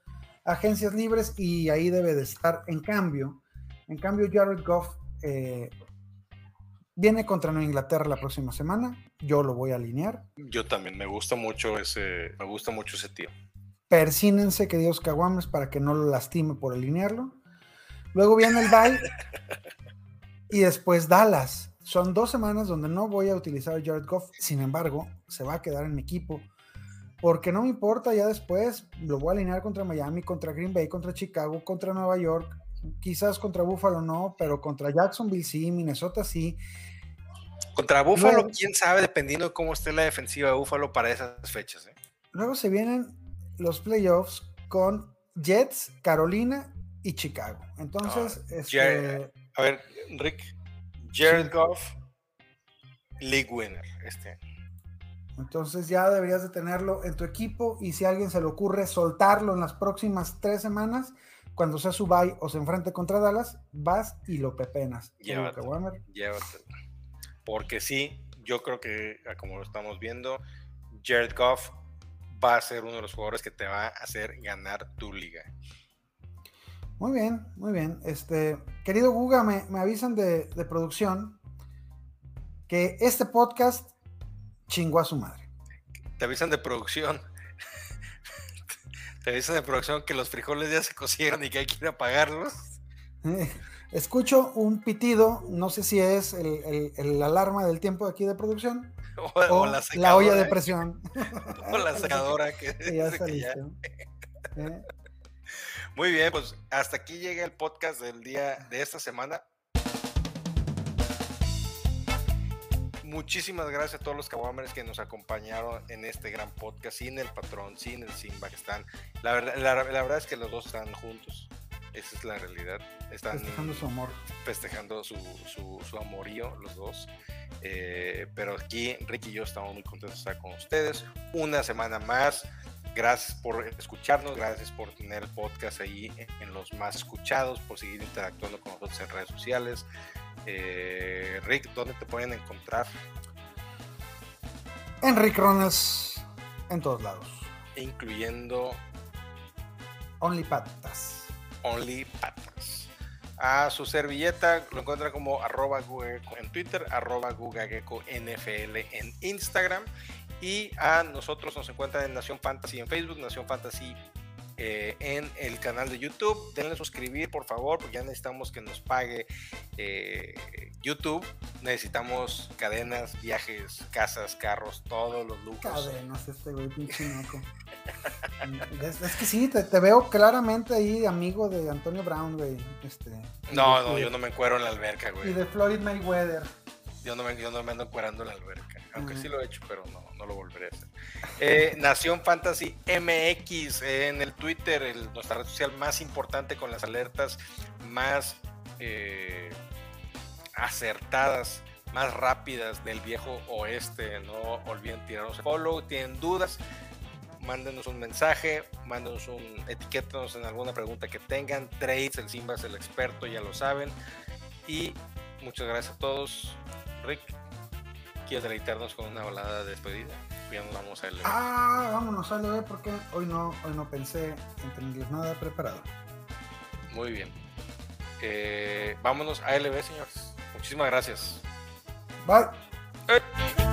agencias libres y ahí debe de estar. En cambio, en cambio, Jared Goff eh, viene contra Nueva Inglaterra la próxima semana. Yo lo voy a alinear. Yo también, me gusta mucho ese, me gusta mucho ese tío. Persínense, queridos caguames, para que no lo lastime por alinearlo. Luego viene el bye y después Dallas. Son dos semanas donde no voy a utilizar a Jared Goff. Sin embargo, se va a quedar en mi equipo. Porque no me importa, ya después lo voy a alinear contra Miami, contra Green Bay, contra Chicago, contra Nueva York. Quizás contra Buffalo no, pero contra Jacksonville sí, Minnesota sí. Contra Buffalo, Luego- quién sabe, dependiendo de cómo esté la defensiva de Buffalo para esas fechas. ¿eh? Luego se vienen los playoffs con Jets, Carolina y Chicago. Entonces, Ah, este, Jared- A ver, Rick, Jared. Goff, League Winner este año. Entonces ya deberías de tenerlo en tu equipo y si a alguien se le ocurre soltarlo en las próximas tres semanas, cuando sea su bye o se enfrente contra Dallas, vas y lo pepenas. Llévatelo. Llévatelo. Porque sí, yo creo que, como lo estamos viendo, Jared Goff va a ser uno de los jugadores que te va a hacer ganar tu liga. Muy bien, muy bien. Este, querido Guga, me, me avisan de, de producción que este podcast chingó a su madre. Te avisan de producción. Te avisan de producción que los frijoles ya se cocieron y que hay que ir a apagarlos. Escucho un pitido, no sé si es el, el- el alarma del tiempo aquí de producción O, o, o la, secadora, olla de ¿eh? presión. O la secadora que, Que ya dice está que ya- listo. ¿eh? Muy bien, pues hasta aquí llega el podcast del día de esta semana. Muchísimas gracias a todos los caguamers que nos acompañaron en este gran podcast, sin el patrón, sin el Simba que están. La verdad, la, la verdad es que los dos están juntos. Esa es la realidad. Están Festejando su amor. festejando su, su, su amorío, los dos. Eh, pero aquí Ricky y yo estamos muy contentos de estar con ustedes. Una semana más. Gracias por escucharnos, gracias por tener el podcast ahí en, en los más escuchados, por seguir interactuando con nosotros en redes sociales. Eh, Rick, ¿dónde te pueden encontrar? Enrique Ronas en todos lados. Incluyendo Only patas. Only Patas. A su servilleta lo encuentra como arroba gugageco en Twitter, arroba gugageco NFL en Instagram. Y a nosotros nos encuentran en Nación Fantasy en Facebook, Nación Fantasy eh, en el canal de YouTube. Denle suscribir, por favor, porque ya necesitamos que nos pague eh, YouTube. Necesitamos cadenas, viajes, casas, carros, todos los lujos. Cadenas, este güey, pinche naco. es, es que sí, te, te veo claramente ahí amigo de Antonio Brown, güey. Este, y No, no, y yo no me encuero en la alberca, Y güey. de Floyd Mayweather. Yo no, me, yo no me ando encuerando en la alberca. Aunque sí lo he hecho, pero no, no lo volveré a hacer. Eh, Nación Fantasy MX en el Twitter, el- nuestra red social más importante con las alertas más eh, acertadas, más rápidas del viejo oeste. No olviden tirarnos el follow. Tienen dudas, mándenos un mensaje, mándenos un etiquétanos en alguna pregunta que tengan. Trades, el Simba es el experto, ya lo saben. Y muchas gracias a todos. Rick, ¿quieres deleitarnos con una balada de despedida? Ya nos vamos a él. Ah, vámonos a LB porque hoy no, hoy no pensé en tenerles nada preparado. Muy bien. Eh, vámonos a LB, señores. Muchísimas gracias. Bye. Eh.